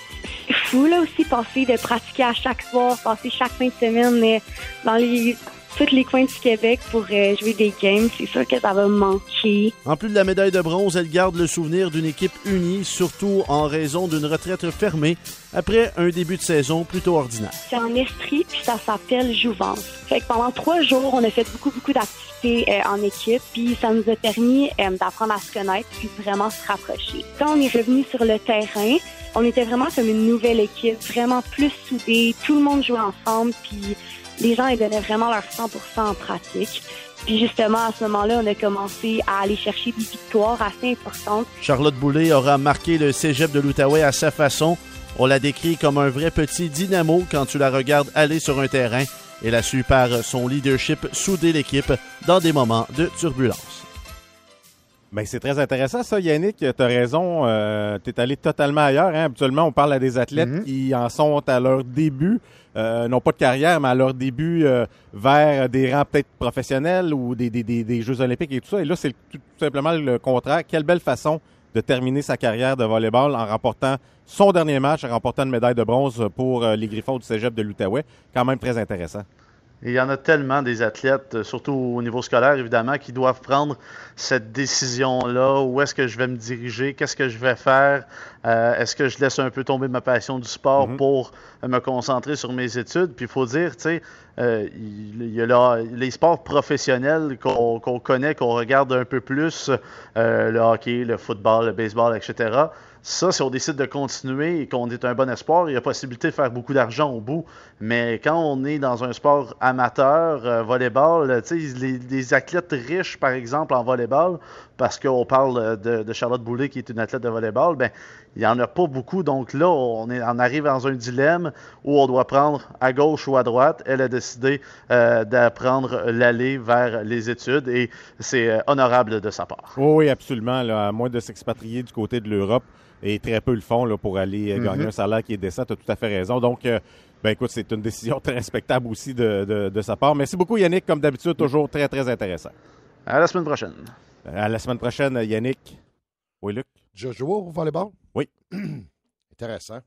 C'est fou, là, aussi, passer de pratiquer à chaque soir, passer chaque fin de semaine mais dans les tous les coins du Québec pour euh, jouer des games. C'est sûr que ça va me manquer. En plus de la médaille de bronze, elle garde le souvenir d'une équipe unie, surtout en raison d'une retraite fermée après un début de saison plutôt ordinaire. C'est en Estrie, puis ça s'appelle Jouvence. Fait que pendant trois jours, on a fait beaucoup, beaucoup d'activités euh, en équipe, puis ça nous a permis euh, d'apprendre à se connaître, puis vraiment se rapprocher. Quand on est revenu sur le terrain, on était vraiment comme une nouvelle équipe, vraiment plus soudée, tout le monde jouait ensemble, puis les gens ils donnaient vraiment leur 100% en pratique. Puis justement, à ce moment-là, on a commencé à aller chercher des victoires assez importantes. Charlotte Boulay aura marqué le cégep de l'Outaouais à sa façon. On la décrit comme un vrai petit dynamo quand tu la regardes aller sur un terrain. Elle a su par son leadership souder l'équipe dans des moments de turbulence. Ben, c'est très intéressant, ça, Yannick. Tu as raison. Euh, tu es allé totalement ailleurs. Hein. Habituellement, on parle à des athlètes Mhm. qui en sont à leur début, euh, non pas de carrière, mais à leur début euh, vers des rangs peut-être professionnels ou des, des, des, des Jeux olympiques et tout ça. Et là, c'est tout simplement le contraire. Quelle belle façon de terminer sa carrière de volleyball en remportant son dernier match, en remportant une médaille de bronze pour euh, les Griffons du cégep de l'Outaouais. Quand même très intéressant. Et il y en a tellement des athlètes, euh, surtout au niveau scolaire, évidemment, qui doivent prendre cette décision-là. Où est-ce que je vais me diriger? Qu'est-ce que je vais faire? Euh, est-ce que je laisse un peu tomber ma passion du sport pour euh, me concentrer sur mes études? Puis il faut dire, tu sais, euh, il y a là, les sports professionnels qu'on connaît, qu'on regarde un peu plus, euh, le hockey, le football, le baseball, etc. Ça, si on décide de continuer et qu'on est un bon espoir, il y a possibilité de faire beaucoup d'argent au bout. Mais quand on est dans un sport amateur, euh, volleyball, les, les athlètes riches, par exemple, en volleyball, parce qu'on parle de, Charlotte Boulet, qui est une athlète de volleyball, ben, il n'y en a pas beaucoup. Donc là, on, arrive dans un dilemme où on doit prendre à gauche ou à droite. Elle a décidé euh, de prendre l'allée vers les études et c'est euh, honorable de sa part. Oui, absolument. À moins de s'expatrier du côté de l'Europe, et très peu le font là, pour aller euh, gagner Mhm. un salaire qui est décent. Tu as tout à fait raison. Donc, euh, ben écoute, c'est une décision très respectable aussi de, de- de sa part. Merci beaucoup, Yannick. Comme d'habitude, toujours très, très intéressant. À la semaine prochaine. À la semaine prochaine, Yannick. Oui, Luc? Joshua au volleyball? Oui. Intéressant.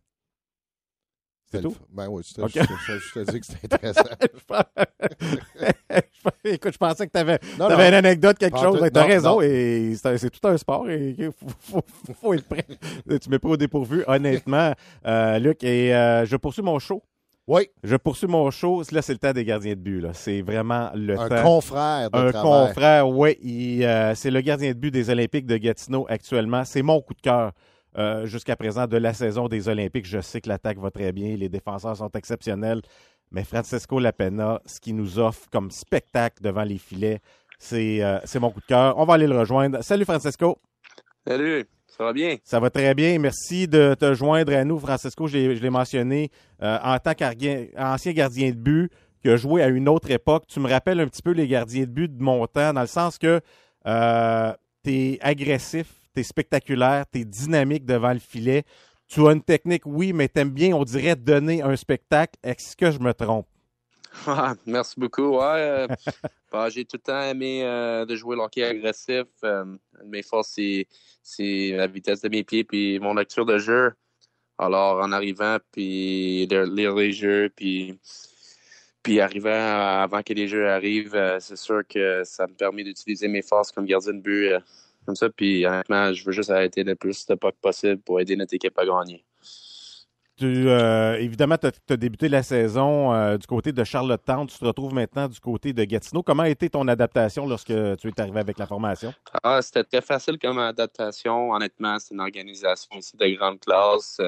C'est C'était tout? Ben oui, je, je- je te dis que c'était intéressant. Écoute, je pensais que tu avais, une anecdote, quelque Pas chose. Tu as Non, raison. non. Et c'est tout un sport. Et il faut, faut- faut- être prêt. tu mets pas au dépourvu, honnêtement, euh, Luc. Et euh, je poursuis mon show. Oui. Je poursuis mon show. Là, c'est le temps des gardiens de but. C'est vraiment le Un temps. confrère de Un travail. confrère, oui. c'est le gardien de but des Olympiques de Gatineau actuellement. C'est mon coup de cœur euh, jusqu'à présent de la saison des Olympiques. Je sais que l'attaque va très bien. Les défenseurs sont exceptionnels. Mais Francesco Lapena, ce qu'il nous offre comme spectacle devant les filets, c'est euh, mon coup de cœur. On va aller le rejoindre. Salut Francesco. Salut, ça va bien? Ça va très bien. Merci de te joindre à nous, Francesco. Je l'ai je l'ai mentionné euh, en tant qu'ancien gardien de but qui a joué à une autre époque. Tu me rappelles un petit peu les gardiens de but de mon temps, dans le sens que euh, tu es agressif, spectaculaire, tu es dynamique devant le filet. Tu as une technique, oui, mais tu aimes bien, on dirait, donner un spectacle. Est-ce que je me trompe? Ah, Merci beaucoup. Ouais, euh, bah, j'ai tout le temps aimé euh, de jouer le hockey agressif. Euh, mes forces, c'est, la vitesse de mes pieds puis mon lecture de jeu. Alors, en arrivant, puis lire les jeux, puis, puis arrivant avant que les jeux arrivent, c'est sûr que ça me permet d'utiliser mes forces comme gardien de but. Comme ça, puis honnêtement, je veux juste arrêter le plus de puck possible pour aider notre équipe à gagner. Tu, euh, évidemment, tu as, débuté la saison euh, du côté de Charlottetown. Tu te retrouves maintenant du côté de Gatineau. Comment a été ton adaptation lorsque tu es arrivé avec la formation? Ah, c'était très facile comme adaptation. Honnêtement, c'est une organisation ici de grande classe.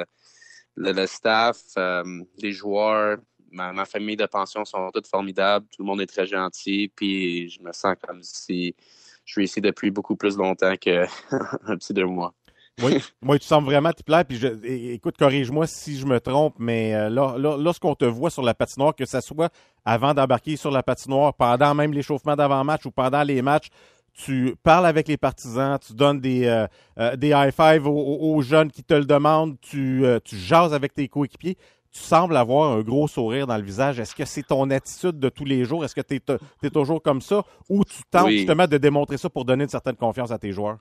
Le, le staff, euh, les joueurs, ma, ma famille de pension sont toutes formidables. Tout le monde est très gentil. Puis je me sens comme si je suis ici depuis beaucoup plus longtemps qu'un petit deux mois. Oui, moi, tu sembles vraiment te plaire. Puis, je, écoute, corrige-moi si je me trompe, mais euh, là, là, lorsqu'on te voit sur la patinoire, que ce soit avant d'embarquer sur la patinoire, pendant même l'échauffement d'avant-match ou pendant les matchs, tu parles avec les partisans, tu donnes des, euh, euh, des high-fives aux, jeunes qui te le demandent, tu, tu jases avec tes coéquipiers. Tu sembles avoir un gros sourire dans le visage. Est-ce que c'est ton attitude de tous les jours? Est-ce que tu es, toujours comme ça? Ou tu tentes Oui. justement de démontrer ça pour donner une certaine confiance à tes joueurs?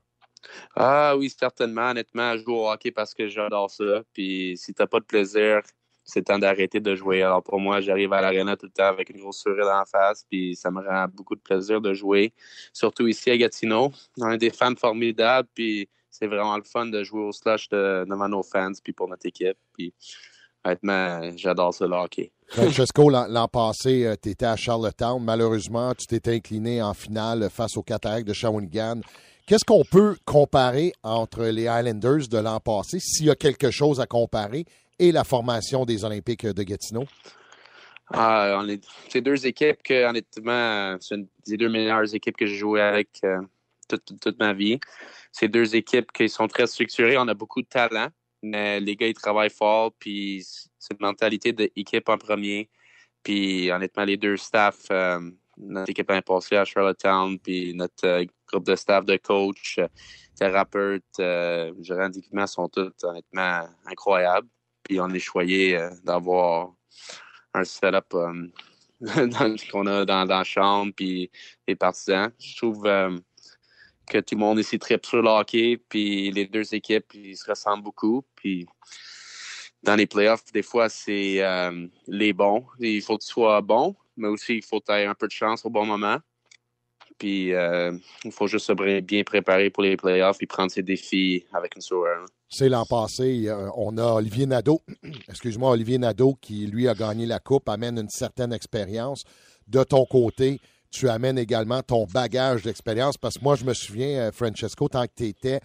Ah oui, certainement. Honnêtement, je joue au hockey parce que j'adore ça. Puis si t'as pas de plaisir, c'est temps d'arrêter de jouer. Alors pour moi, j'arrive à l'arena tout le temps avec une grosse sourire en face, puis ça me rend beaucoup de plaisir de jouer, surtout ici à Gatineau. On a des fans formidables, puis c'est vraiment le fun de jouer au slush de, devant nos fans, puis pour notre équipe. Puis honnêtement, j'adore ce hockey. Francesco, l'an passé, tu étais à Charlottetown. Malheureusement, tu t'étais incliné en finale face aux Cataractes de Shawinigan. Qu'est-ce qu'on peut comparer entre les Highlanders de l'an passé, s'il y a quelque chose à comparer, et la formation des Olympiques de Gatineau? Ah, c'est deux équipes que, honnêtement, c'est une des deux meilleures équipes que j'ai joué avec euh, toute, toute, ma vie. C'est deux équipes qui sont très structurées. On a beaucoup de talent, mais les gars, ils travaillent fort, puis c'est une mentalité d'équipe en premier. Puis, honnêtement, les deux staffs, euh, notre équipe passée à Charlottetown, puis notre euh, groupe de staff de coach, euh, thérapeute, euh, gérant d'équipement sont tous honnêtement incroyables. Puis on est choyé d'avoir un setup qu'on a dans, dans, la chambre, puis les partisans. Je trouve que tout le monde ici tripe sur le hockey, puis les deux équipes, ils se ressemblent beaucoup. Puis dans les playoffs, des fois, c'est les bons. Il faut que tu sois bon, mais aussi il faut avoir un peu de chance au bon moment. Puis euh, il faut juste se bien préparer pour les playoffs et prendre ses défis avec une sourire. C'est l'an passé, on a Olivier Nadeau, excuse-moi, Olivier Nadeau qui lui a gagné la coupe, amène une certaine expérience. De ton côté, tu amènes également ton bagage d'expérience parce que moi, je me souviens, euh, Francesco, tant que tu étais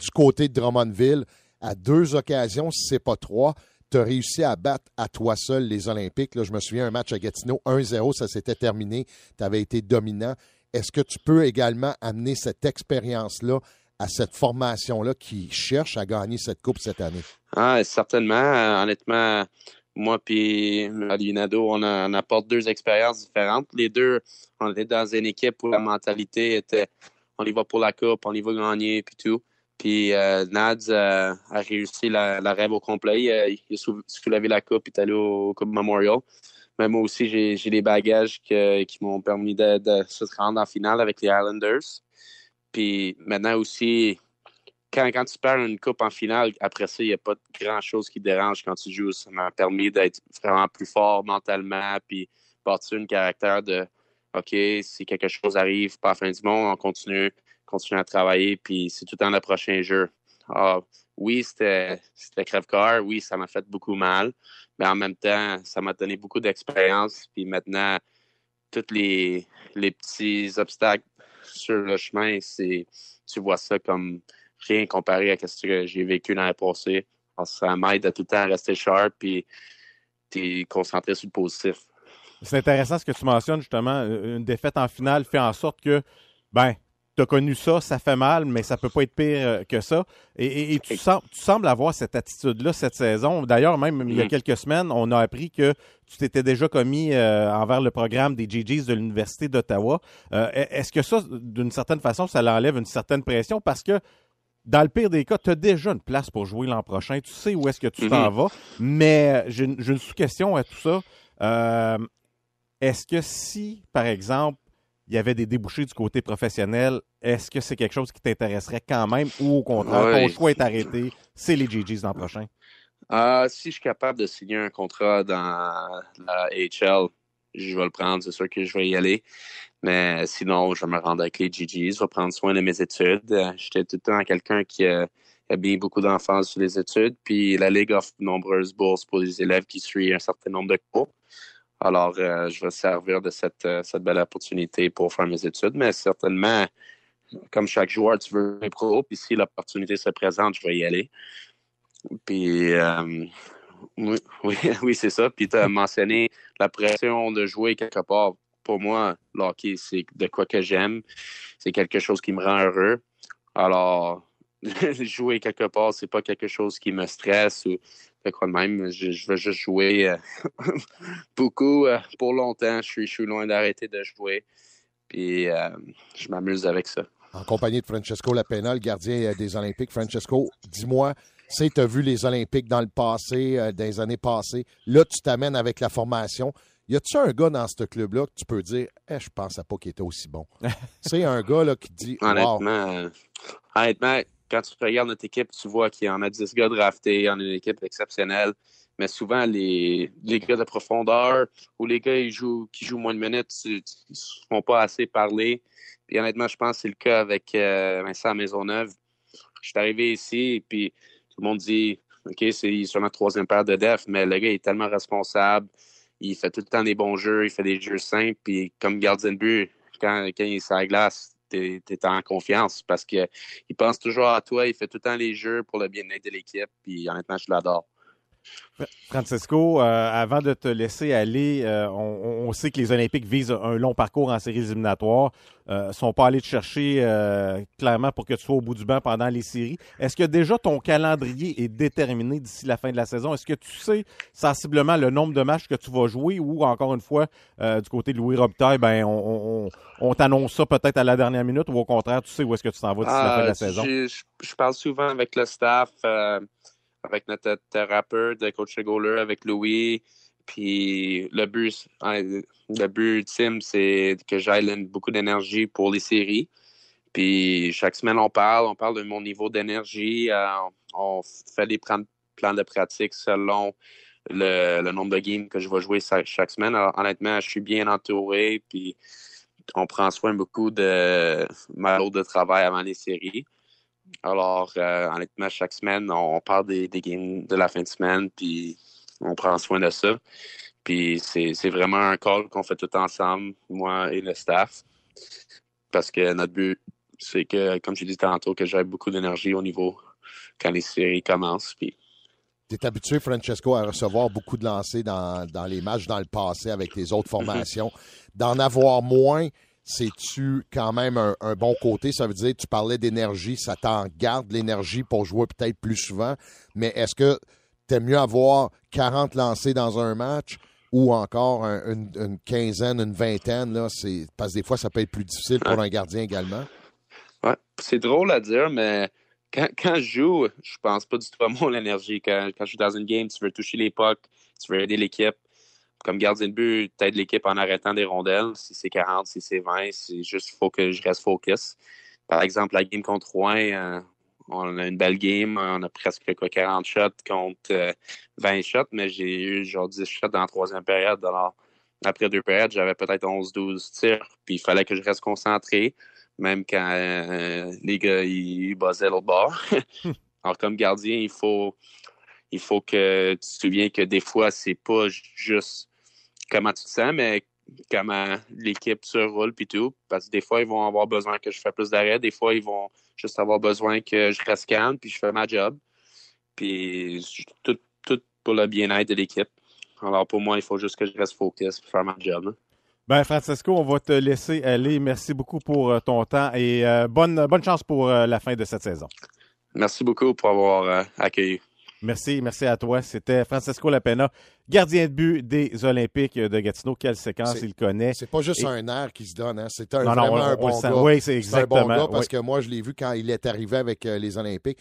du côté de Drummondville, à deux occasions, si ce n'est pas trois, tu as réussi à battre à toi seul les Olympiques. Là, je me souviens, un match à Gatineau, 1-0, ça s'était terminé. Tu avais été dominant. Est-ce que tu peux également amener cette expérience-là à cette formation-là qui cherche à gagner cette coupe cette année? Ah, certainement. Honnêtement, moi et Alionado, on, on, apporte deux expériences différentes. Les deux, on était dans une équipe où la mentalité était on y va pour la coupe, on y va gagner, puis tout. Puis euh, Nads euh, a réussi la, rêve au complet. Il, a, soulevé la coupe, il est allé au Coupe Memorial. Mais moi aussi, j'ai des bagages qui m'ont permis de, se rendre en finale avec les Islanders. Puis maintenant aussi, quand, quand tu perds une coupe en finale, après ça, il n'y a pas grand-chose qui dérange quand tu joues. Ça m'a permis d'être vraiment plus fort mentalement, puis bâtir un caractère de OK, si quelque chose arrive, pas la fin du monde, on continue, continue à travailler, puis c'est tout le temps le prochain jeu. Ah, oui, c'était crève-cœur, oui, ça m'a fait beaucoup mal, mais en même temps, ça m'a donné beaucoup d'expérience. Puis maintenant, tous les, les petits obstacles sur le chemin, tu vois ça comme rien comparé à ce que j'ai vécu l'année passée. Ça m'aide à tout le temps rester sharp et t'es concentré sur le positif. C'est intéressant ce que tu mentionnes, justement. Une défaite en finale fait en sorte que, ben, tu as connu ça, ça fait mal, mais ça peut pas être pire euh, que ça. Et, et, tu, sembles avoir cette attitude-là cette saison. D'ailleurs, même il y a quelques semaines, on a appris que tu t'étais déjà commis euh, envers le programme des GGs de l'Université d'Ottawa. Euh, Est-ce que ça, d'une certaine façon, ça l'enlève une certaine pression? Parce que dans le pire des cas, tu as déjà une place pour jouer l'an prochain. Tu sais où est-ce que tu t'en vas. Mais j'ai une sous-question à tout ça. Est-ce que si, par exemple, il y avait des débouchés du côté professionnel, est-ce que c'est quelque chose qui t'intéresserait quand même ou au contraire, Ouais. ton choix est arrêté, c'est les GGs l'an prochain? Euh, si je suis capable de signer un contrat dans la HL, je vais le prendre, c'est sûr que je vais y aller. Mais sinon, je vais me rendre avec les GGs, je vais prendre soin de mes études. Euh, J'étais tout le temps quelqu'un qui a, a bien beaucoup d'enfants sur les études, puis la Ligue offre de nombreuses bourses pour les élèves qui suivent un certain nombre de cours. Alors, euh, je vais servir de cette, euh, cette belle opportunité pour faire mes études, mais certainement, comme chaque joueur, tu veux être pro, puis si l'opportunité se présente, je vais y aller. Puis, euh, oui, oui, oui c'est ça. Puis, tu as mentionné la pression de jouer quelque part. Pour moi, le hockey, c'est de quoi que j'aime. C'est quelque chose qui me rend heureux. Alors, jouer quelque part, c'est pas quelque chose qui me stresse ou de quoi de même. Je, je veux juste jouer euh, beaucoup euh, pour longtemps. Je suis, je suis loin d'arrêter de jouer. Puis, euh, je m'amuse avec ça. En compagnie de Francesco Lapena, le gardien des Olympiques. Francesco, dis-moi, tu as vu les Olympiques dans le passé, euh, dans les années passées. Là, tu t'amènes avec la formation. Y a-tu un gars dans ce club-là que tu peux dire, eh, je pensais pas qu'il était aussi bon? C'est un gars là, qui dit, wow. Honnêtement, euh, honnêtement, quand tu regardes notre équipe, tu vois qu'il y en a 10 gars draftés, on a une équipe exceptionnelle. mais souvent, les, les gars de profondeur ou les gars ils jouent, qui jouent moins de minutes, ils ne se font pas assez parler. Puis honnêtement, je pense que c'est le cas avec euh, Vincent Maisonneuve. Je suis arrivé ici, et puis le monde dit OK, c'est sur notre troisième paire de def, mais le gars est tellement responsable. Il fait tout le temps des bons jeux, il fait des jeux simples, puis comme gardien de but, quand, quand il est sur la glace, tu es, en confiance parce qu'il pense toujours à toi, il fait tout le temps les jeux pour le bien-être de l'équipe, puis honnêtement, je l'adore. Francesco, euh, avant de te laisser aller, euh, on, sait que les Olympiques visent un long parcours en séries éliminatoires. Ils euh, ne sont pas allés te chercher clairement pour que tu sois au bout du banc pendant les séries. Est-ce que déjà ton calendrier est déterminé d'ici la fin de la saison? Est-ce que tu sais sensiblement le nombre de matchs que tu vas jouer ou encore une fois, du côté de Louis Robitaille, ben, on, t'annonce ça peut-être à la dernière minute ou au contraire, tu sais où est-ce que tu t'en vas d'ici la fin de la saison? Je, parle souvent avec le staff avec notre thérapeute, coach goaler, avec Louis. Puis le but, le but ultime, c'est que j'aille beaucoup d'énergie pour les séries. Puis chaque semaine, on parle, on parle de mon niveau d'énergie. Euh, on fait des plans de pratique selon le, nombre de games que je vais jouer chaque semaine. honnêtement, je suis bien entouré. Puis on prend soin beaucoup de ma lourde de travail avant les séries. Alors, euh, honnêtement, chaque semaine, on parle des, games de la fin de semaine, puis on prend soin de ça. Puis c'est vraiment un call qu'on fait tout ensemble, moi et le staff. Parce que notre but, c'est que, comme je dit tantôt, que j'ai beaucoup d'énergie au niveau quand les séries commencent. Puis tu es habitué, Francesco, à recevoir beaucoup de lancers dans, dans, les matchs dans le passé avec les autres formations. D'en avoir moins, c'est-tu quand même un, bon côté? Ça veut dire, tu parlais d'énergie, ça t'en garde l'énergie pour jouer peut-être plus souvent, mais est-ce que tu mieux avoir 40 lancés dans un match ou encore une, quinzaine, une vingtaine? Là, parce que des fois, ça peut être plus difficile pour un gardien également. Ouais, c'est drôle à dire, mais quand, je joue, je pense pas du tout à mon énergie. Quand, quand je suis dans une game, tu veux toucher les pucks, tu veux aider l'équipe comme gardien de but, t'aides l'équipe en arrêtant des rondelles. Si c'est 40, si c'est 20, c'est juste faut que je reste focus. Par exemple, la game contre Rouen, euh, on a une belle game. On a presque 40 shots contre 20 euh, shots, mais j'ai eu genre 10 shots dans la troisième période. Alors, après deux périodes, j'avais peut-être 11-12 tirs. Puis il fallait que je reste concentré, même quand euh, les gars ils buzzaient l'autre bord. Alors, comme gardien, il faut il faut que tu te souviens que des fois, c'est pas juste comment tu te sens, mais comment l'équipe se roule puis tout. Parce que des fois, ils vont avoir besoin que je fasse plus d'arrêt. Des fois, ils vont juste avoir besoin que je reste calme puis je fais ma job. Puis tout, tout pour le bien-être de l'équipe. Alors pour moi, il faut juste que je reste focus pour faire ma job. Hein. Ben, Francesco, on va te laisser aller. Merci beaucoup pour euh, ton temps et euh, bonne, bonne chance pour euh, la fin de cette saison. Merci beaucoup pour avoir accueilli. Merci, merci à toi. C'était Francesco Lapena, gardien de but des Olympiques de Gatineau. Quelle séquence il connaît. C'est pas juste un air qui se donne, hein? c'est un, vraiment un bon gars. Oui, c'est exactement. un bon gars parce que moi, je l'ai vu quand il est arrivé avec euh, les Olympiques.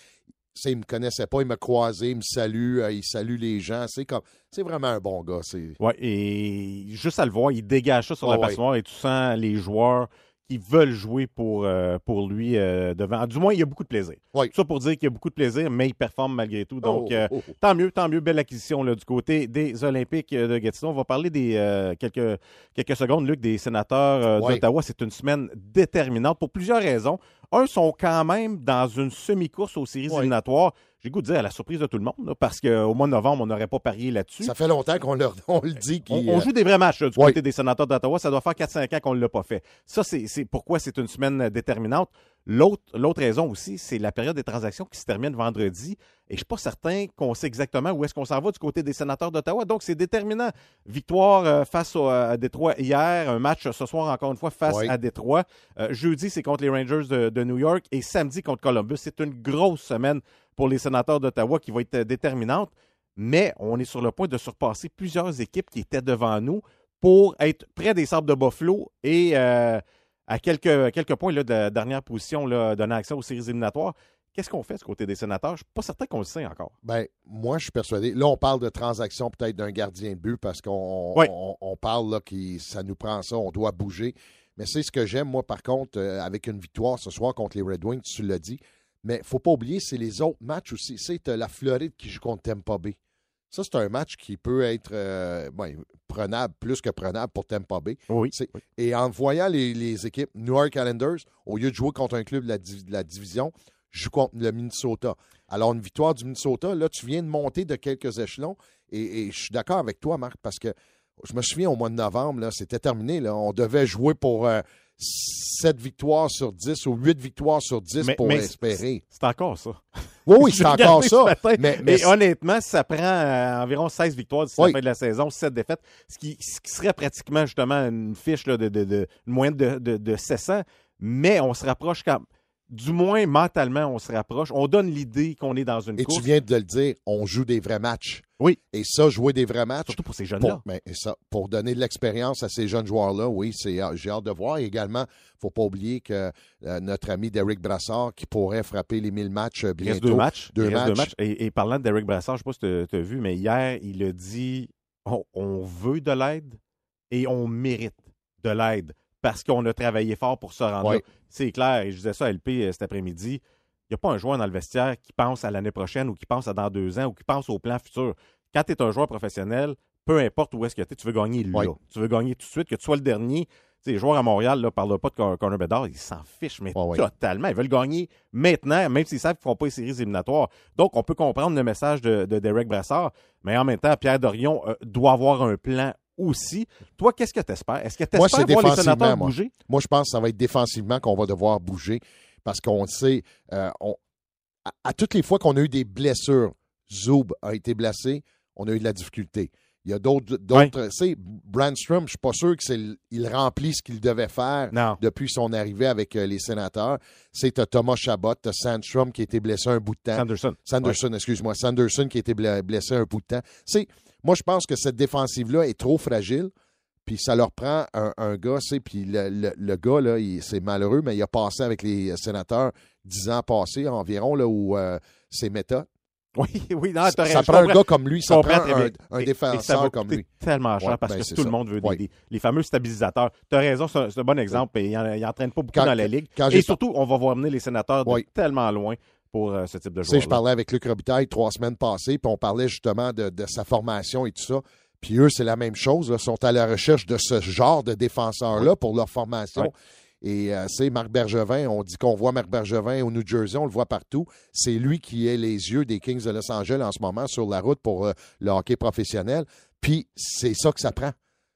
il me connaissait pas, il m'a croisé, il me salue, euh, il salue les gens. C'est comme, c'est vraiment un bon gars. Oui, et juste à le voir, il dégage ça sur la passoire et tu sens les joueurs qui veulent jouer pour, euh, pour lui euh, devant. Du moins, il y a beaucoup de plaisir. Oui. Ça pour dire qu'il y a beaucoup de plaisir, mais il performe malgré tout. Donc, oh, euh, oh, oh. tant mieux, tant mieux. Belle acquisition là, du côté des Olympiques de Gatineau. On va parler des quelques, quelques secondes, Luc, des sénateurs d'Ottawa. C'est une semaine déterminante pour plusieurs raisons. Un, sont quand même dans une semi-course aux séries éliminatoires j'ai goût de dire à la surprise de tout le monde, parce qu'au mois de novembre, on n'aurait pas parié là-dessus. Ça fait longtemps qu'on le dit. On, on, joue des vrais matchs du côté des sénateurs d'Ottawa. Ça doit faire 4-5 ans qu'on ne l'a pas fait. Ça, c'est pourquoi c'est une semaine déterminante. L'autre raison aussi, c'est la période des transactions qui se termine vendredi. Et je ne suis pas certain qu'on sait exactement où est-ce qu'on s'en va du côté des sénateurs d'Ottawa. Donc, c'est déterminant. Victoire euh, face à Détroit hier, un match ce soir encore une fois face à Détroit. Euh, jeudi, c'est contre les Rangers de, de, New York et samedi contre Columbus. C'est une grosse semaine pour les sénateurs d'Ottawa qui va être déterminante. Mais on est sur le point de surpasser plusieurs équipes qui étaient devant nous pour être près des sables de Buffalo et euh, à quelques, quelques points là, de dernière position là, donnant accès aux séries éliminatoires. Qu'est-ce qu'on fait ce côté des sénateurs? Je ne suis pas certain qu'on le sait encore. Ben, moi, je suis persuadé. Là, on parle de transaction peut-être d'un gardien de but parce qu'on on, parle là que ça nous prend ça, on doit bouger. Mais c'est ce que j'aime, moi, par contre, euh, avec une victoire ce soir contre les Red Wings, tu l'as dit. Mais il ne faut pas oublier, c'est les autres matchs aussi. C'est la Floride qui joue contre Tampa Bay. Ça, c'est un match qui peut être euh, ben, prenable, plus que prenable pour Tampa Bay. Oui. Et en voyant les, les équipes New York Islanders, au lieu de jouer contre un club de la, de la division, joue contre le Minnesota. Alors, une victoire du Minnesota, là, tu viens de monter de quelques échelons. Et, et je suis d'accord avec toi, Marc, parce que je me souviens au mois de novembre, c'était terminé. Là, on devait jouer pour 7 victoires sur 10 ou 8 victoires sur 10 Mais- pour mais espérer. C'est encore ça. Oui, oui, c'est encore ça. matin. Mais, mais Et honnêtement, ça prend euh, environ 16 victoires d'ici Oui. la fin de la saison, 7 défaites, ce qui, ce qui serait pratiquement justement une fiche là, de, de, de- une moyenne de, de, de 700. Mais on se rapproche quand du moins mentalement, on se rapproche. On donne l'idée qu'on est dans une Et course. tu viens de le dire, on joue des vrais matchs. Oui. Et ça, jouer des vrais matchs. Surtout pour ces jeunes-là. Pour, ben, et ça, pour donner de l'expérience à ces jeunes joueurs-là, oui, c'est, euh, j'ai hâte de voir. Et également, il ne faut pas oublier que euh, notre ami Derek Brassard, qui pourrait frapper les 1000 matchs euh, Il bientôt. reste deux matchs. Deux Il reste deux matchs. matchs. Et, et parlant de Derek Brassard, je ne sais pas si tu as vu, mais hier, il a dit on, on veut de l'aide et on mérite de l'aide parce qu'on a travaillé fort pour se rendre Ouais. là. C'est clair, et je disais ça à LP euh, cet après-midi. Il n'y a pas un joueur dans le vestiaire qui pense à l'année prochaine ou qui pense à dans deux ans ou qui pense au plan futur. Quand tu es un joueur professionnel, peu importe où est-ce que tu es, tu veux gagner là. Ouais. Tu veux gagner tout de suite, que tu sois le dernier. Les joueurs à Montréal ne parlent pas de Con- Connor Bedard, ils s'en fichent, mais totalement. Ils veulent gagner maintenant, même s'ils savent qu'ils ne feront pas les séries éliminatoires. Donc, on peut comprendre le message de, de Derek Brassard, mais en même temps, Pierre Dorion euh, doit avoir un plan aussi. Toi, qu'est-ce que tu espères? Est-ce que tu espères voir les sénateurs Moi. bouger? Moi, je pense que ça va être défensivement qu'on va devoir bouger parce qu'on sait, euh, on- à, à toutes les fois qu'on a eu des blessures, Zoub a été blessé, on a eu de la difficulté. Il y a d'autres, d'autres, tu sais, Brandstrom, je suis pas sûr qu'il remplit ce qu'il devait faire Non. depuis son arrivée avec euh, les sénateurs. C'est Thomas Chabot, t'as Sandstrom qui a été blessé un bout de temps. Sanderson. Sanderson, excuse-moi. Sanderson qui a été blessé un bout de temps. C'est, moi, je pense que cette défensive-là est trop fragile. Puis ça leur prend un, un gars, c'est puis le, le- le gars, là, c'est malheureux, mais il a passé avec les sénateurs dix ans passés environ, là, où euh, c'est méta. Oui, oui, non, Ça- ça prend un gars comme lui, ça prend un- bien. un Et- défenseur et ça va comme lui. tellement cher Ouais, parce ben, que tout ça. le monde veut des- Ouais. des- les fameux stabilisateurs. Tu as raison, c'est un, bon exemple. Et il pas beaucoup Quand- dans la ligue. quand Et surtout, on va voir venir les sénateurs de tellement loin pour euh, ce type de Tu sais, joueur. je parlais avec Luc Robitaille trois semaines passées, puis on parlait justement de, de sa formation et tout ça. Puis eux, c'est la même chose. Ils sont à la recherche de ce genre de défenseurs-là pour leur formation. Ouais. Et euh, c'est Marc Bergevin. On dit qu'on voit Marc Bergevin au New Jersey, on le voit partout. C'est lui qui est les yeux des Kings de Los Angeles en ce moment sur la route pour euh, le hockey professionnel. Puis c'est ça que ça prend.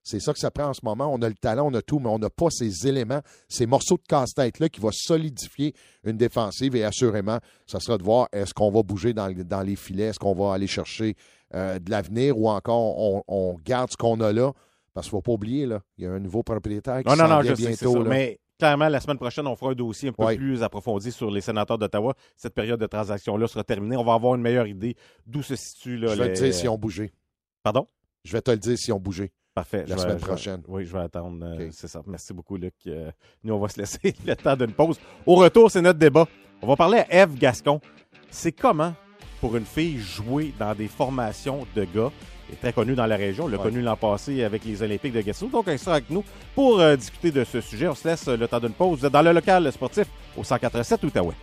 C'est ça que ça prend en ce moment. On a le talent, on a tout, mais on n'a pas ces éléments, ces morceaux de casse-tête-là qui vont solidifier une défensive. Et assurément, ça sera de voir est-ce qu'on va bouger dans, le- dans les filets, est-ce qu'on va aller chercher euh, de l'avenir? Ou encore on, on garde ce qu'on a là? Parce qu'il ne faut pas oublier, là, il y a un nouveau propriétaire qui Non, non, non, je sais, bientôt. ça. là. Mais clairement, la semaine prochaine, on fera un dossier un peu Oui. plus approfondi sur les sénateurs d'Ottawa. Cette période de transaction-là sera terminée. On va avoir une meilleure idée d'où se situe là, Je vais les- te dire si on bougé. Pardon? Je vais te le dire si on bougé. Parfait. La Je semaine vais- prochaine. oui, je vais attendre. euh. C'est ça. Merci beaucoup, Luc. Euh, nous, on va se laisser le temps d'une pause. Au retour, c'est notre débat. On va parler à Eve Gascon. C'est comment, pour une fille, jouer dans des formations de gars? Elle est très connue dans la région. On l'a Ouais. connue l'an passé avec les Olympiques de Gatineau. Donc, elle sera avec nous pour euh, discuter de ce sujet. On se laisse le temps d'une pause. Vous êtes dans le local sportif au 187 Outaouais.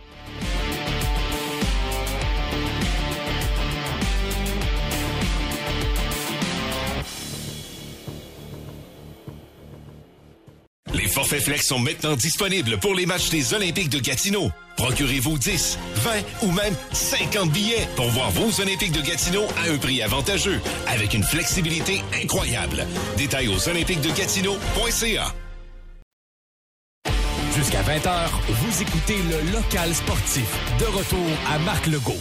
Les forfaits flex sont maintenant disponibles pour les matchs des Olympiques de Gatineau. Procurez-vous 10, 20 ou même 50 billets pour voir vos Olympiques de Gatineau à un prix avantageux, avec une flexibilité incroyable. Détails aux olympiquesdegatineau.ca. Jusqu'à 20h, vous écoutez le local sportif. De retour à Marc Legault.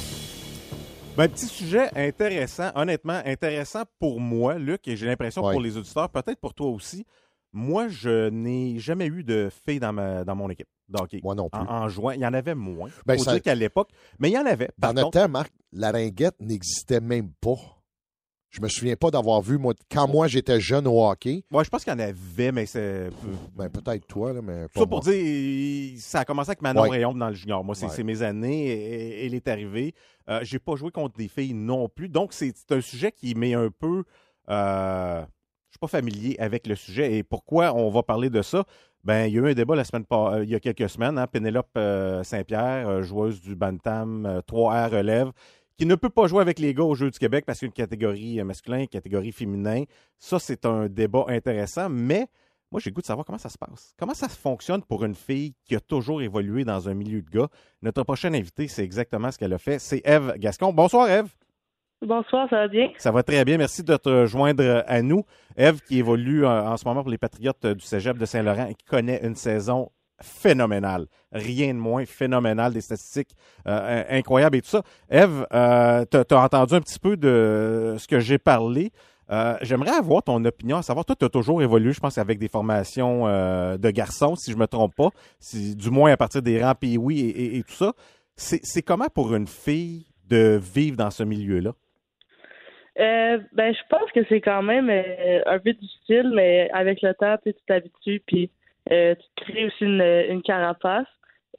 Ben, petit sujet intéressant, honnêtement intéressant pour moi, Luc, et j'ai l'impression Ouais. pour les auditeurs, peut-être pour toi aussi. Moi, je n'ai jamais eu de filles dans, ma, dans mon équipe hockey. Moi non plus. En, en juin, il y en avait moins. Ben, Faut ça- dire qu'à l'époque, mais il y en avait. Dans Par notre contre, temps, Marc, la ringuette n'existait même pas. Je me souviens pas d'avoir vu, moi, quand moi j'étais jeune au hockey. ouais, je pense qu'il y en avait, mais c'est. Ben, peut-être toi, là, mais pas Ça pour moi. dire, ça a commencé avec Manon Ouais. Rayon dans le junior. Moi, c'est Ouais. mes années et, et elle est arrivée. Euh, J'ai pas joué contre des filles non plus. Donc, c'est un sujet qui m'est un peu. euh, suis pas familier avec le sujet. Et pourquoi on va parler de ça? Ben, il y a eu un débat la semaine euh, il y a quelques semaines. Hein, Pénélope euh, Saint-Pierre, euh, joueuse du Bantam euh, 3R relève, qui ne peut pas jouer avec les gars au Jeux du Québec parce qu'il y a une catégorie masculin, une catégorie féminin. Ça, c'est un débat intéressant, mais moi, j'ai le goût de savoir comment ça se passe. Comment ça fonctionne pour une fille qui a toujours évolué dans un milieu de gars? Notre prochaine invitée, c'est exactement ce qu'elle a fait. C'est Eve Gascon. Bonsoir, Eve. Bonsoir, ça va bien? Ça va très bien. Merci de te joindre à nous. Eve, qui évolue en, en ce moment pour les Patriotes du Cégep de Saint-Laurent et qui connaît une saison phénoménale. Rien de moins phénoménal, des statistiques euh, incroyables et tout ça. Eve, euh, tu as entendu un petit peu de ce que j'ai parlé. Euh, J'aimerais avoir ton opinion, à savoir, toi, tu as toujours évolué, je pense, avec des formations euh, de garçons, si je me trompe pas, si, du moins à partir des rangs oui et, et tout ça. C'est comment pour une fille de vivre dans ce milieu-là? Euh, ben, je pense que c'est quand même euh, un peu difficile, mais avec le temps, tu t'habitues, puis euh, tu crées aussi une, une carapace.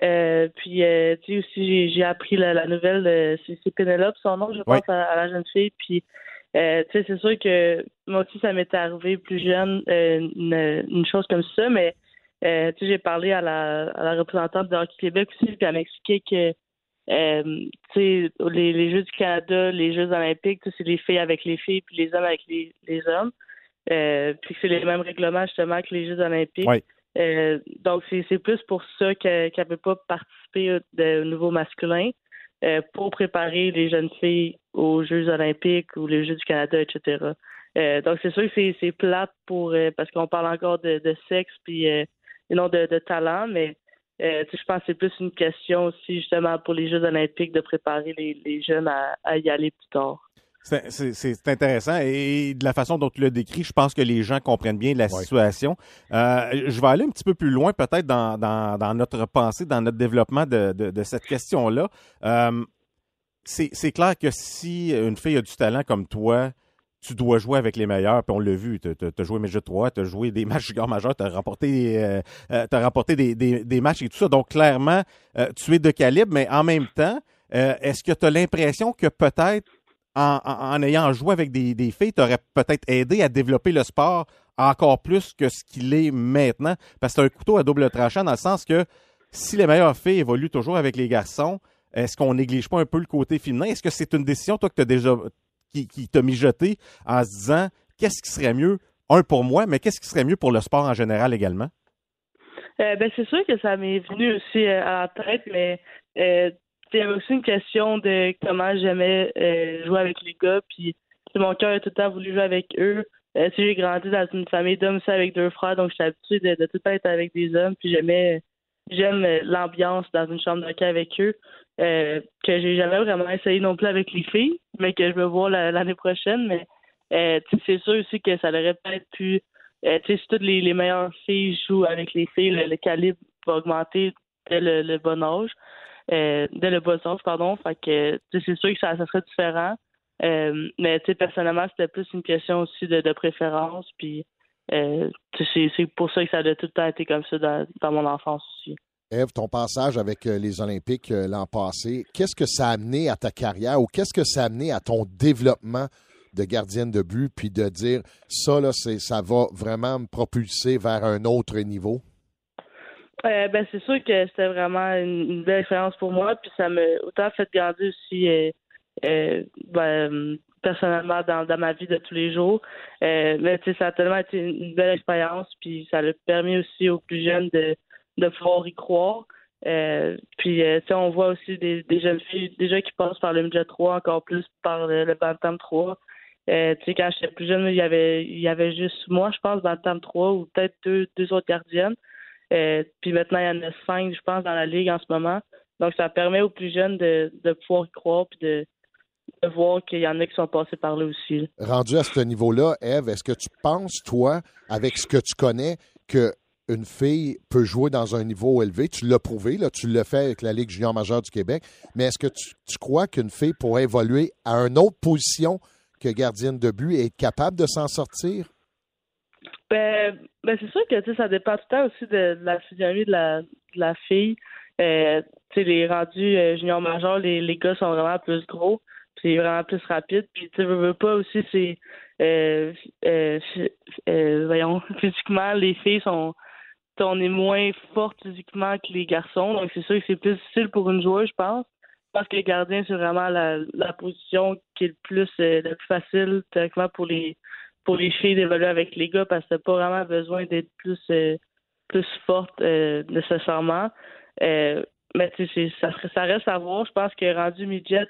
Euh, puis, euh, tu sais, aussi, j'ai appris la, la nouvelle, c'est Pénélope, son nom, je pense, à, à la jeune fille. Puis, euh, tu sais, c'est sûr que moi aussi, ça m'était arrivé plus jeune, euh, une, une chose comme ça, mais, euh, tu sais, j'ai parlé à la, à la représentante de Hockey Québec aussi, puis elle m'expliquait que, euh, les, les Jeux du Canada, les Jeux olympiques, c'est les filles avec les filles, puis les hommes avec les, les hommes. Euh, puis c'est les mêmes règlements, justement, que les Jeux olympiques. Euh, donc, c'est plus pour ça qu'elle ne peut pas participer au- niveau masculin pour préparer les jeunes filles aux Jeux olympiques ou les Jeux du Canada, etc. Donc, c'est sûr que c'est- plate pour parce qu'on parle encore de, de sexe puis et non de, de talent, mais euh, je pense que c'est plus une question aussi justement pour les Jeux olympiques de préparer les, les jeunes à, à y aller plus tard. C'est- intéressant et de la façon dont tu l'as décrit, je pense que les gens comprennent bien la situation. Euh, je vais aller un petit peu plus loin peut-être dans, dans, dans notre pensée, dans notre développement de, de, de cette question-là. Euh, c'est c'est clair que si une fille a du talent comme toi, tu dois jouer avec les meilleurs, puis on l'a vu, tu as joué Major 3, tu as joué des matchs juniors majeurs, tu as remporté, euh, euh, remporté des, des, des matchs et tout ça. Donc, clairement, euh, tu es de calibre, mais en même temps, est-ce que tu as l'impression que peut-être en, ayant joué avec des, des filles, t'aurais peut-être aidé à développer le sport encore plus que ce qu'il est maintenant? Parce que c'est un couteau à double tranchant dans le sens que si les meilleures filles évoluent toujours avec les garçons, est-ce qu'on néglige pas un peu le côté féminin? Est-ce que c'est une décision, toi, que t'as déjà qui, t'a mijoté en se disant qu'est-ce qui serait mieux, un pour moi, mais qu'est-ce qui serait mieux pour le sport en général également? Euh, ben c'est sûr que ça m'est venu aussi euh, à la tête, mais euh, aussi une question de comment j'aimais euh, jouer avec les gars, puis mon cœur a tout le temps voulu jouer avec eux. Euh, j'ai grandi dans une famille d'hommes aussi avec deux frères, donc j'étais habituée de, de tout le temps être avec des hommes, puis j'aimais j'aime euh, l'ambiance dans une chambre d'hockey avec eux, euh, que j'ai jamais vraiment essayé non plus avec les filles, mais que je veux voir la- l'année prochaine, mais euh, c'est sûr aussi que ça aurait peut-être pu euh, si toutes les, meilleures filles jouent avec les filles, le, calibre va augmenter dès le, bon âge, euh, dès le bas âge, pardon. Fait c'est sûr que ça, serait différent. Mais, personnellement, c'était plus une question aussi de, préférence. Puis, c'est pour ça que ça a tout le temps été comme ça dans mon enfance aussi. Eve, ton passage avec euh, les Olympiques euh, l'an passé, qu'est-ce que ça a amené à ta carrière ou qu'est-ce que ça a amené à ton développement de gardienne de but, puis de dire ça, là, ça va vraiment me propulser vers un autre niveau? Euh, ben c'est sûr que c'était vraiment une, belle expérience pour moi, puis ça m'a autant fait grandir aussi ben, personnellement dans, ma vie de tous les jours. Mais ça a tellement été une, une belle expérience, puis ça a permis aussi aux plus jeunes de, de pouvoir y croire. Euh, puis euh, on voit aussi des, jeunes filles déjà qui passent par le midget 3, encore plus par le, le Bantam 3. Euh, tu sais, quand j'étais plus jeune, il y avait il y avait juste moi, je pense, Bantam 3 ou peut-être deux, deux autres gardiennes. Euh, puis maintenant, il y en a cinq, je pense, dans la ligue en ce moment. Donc, ça permet aux plus jeunes de, de pouvoir y croire puis de, de voir qu'il y en a qui sont passés par là aussi. Rendu à ce niveau-là, Eve, est-ce que tu penses, toi, avec ce que tu connais, que une fille peut jouer dans un niveau élevé. Tu l'as prouvé, là, tu l'as fait avec la Ligue junior majeure du Québec. Mais est-ce que tu, crois qu'une fille pourrait évoluer à une autre position que gardienne de but et être capable de s'en sortir? Ben, ben c'est sûr que ça dépend tout le temps aussi de, la physionomie de la, de la fille. Euh, les rendus euh, junior majeur, les, les gars sont vraiment plus gros, puis vraiment plus rapide. Puis tu veux, veux pas aussi, c'est euh, euh, voyons, physiquement, les filles sont on est moins fortes physiquement que les garçons, donc c'est sûr que c'est plus difficile pour une joueuse, je pense. pense que le gardien, c'est vraiment la, la position qui est le plus, euh, le plus facile, pour les, pour les filles d'évoluer avec les gars parce que pas vraiment besoin d'être plus, euh, plus forte euh, nécessairement. Euh, mais ça, ça reste à voir. Je pense que rendu midget,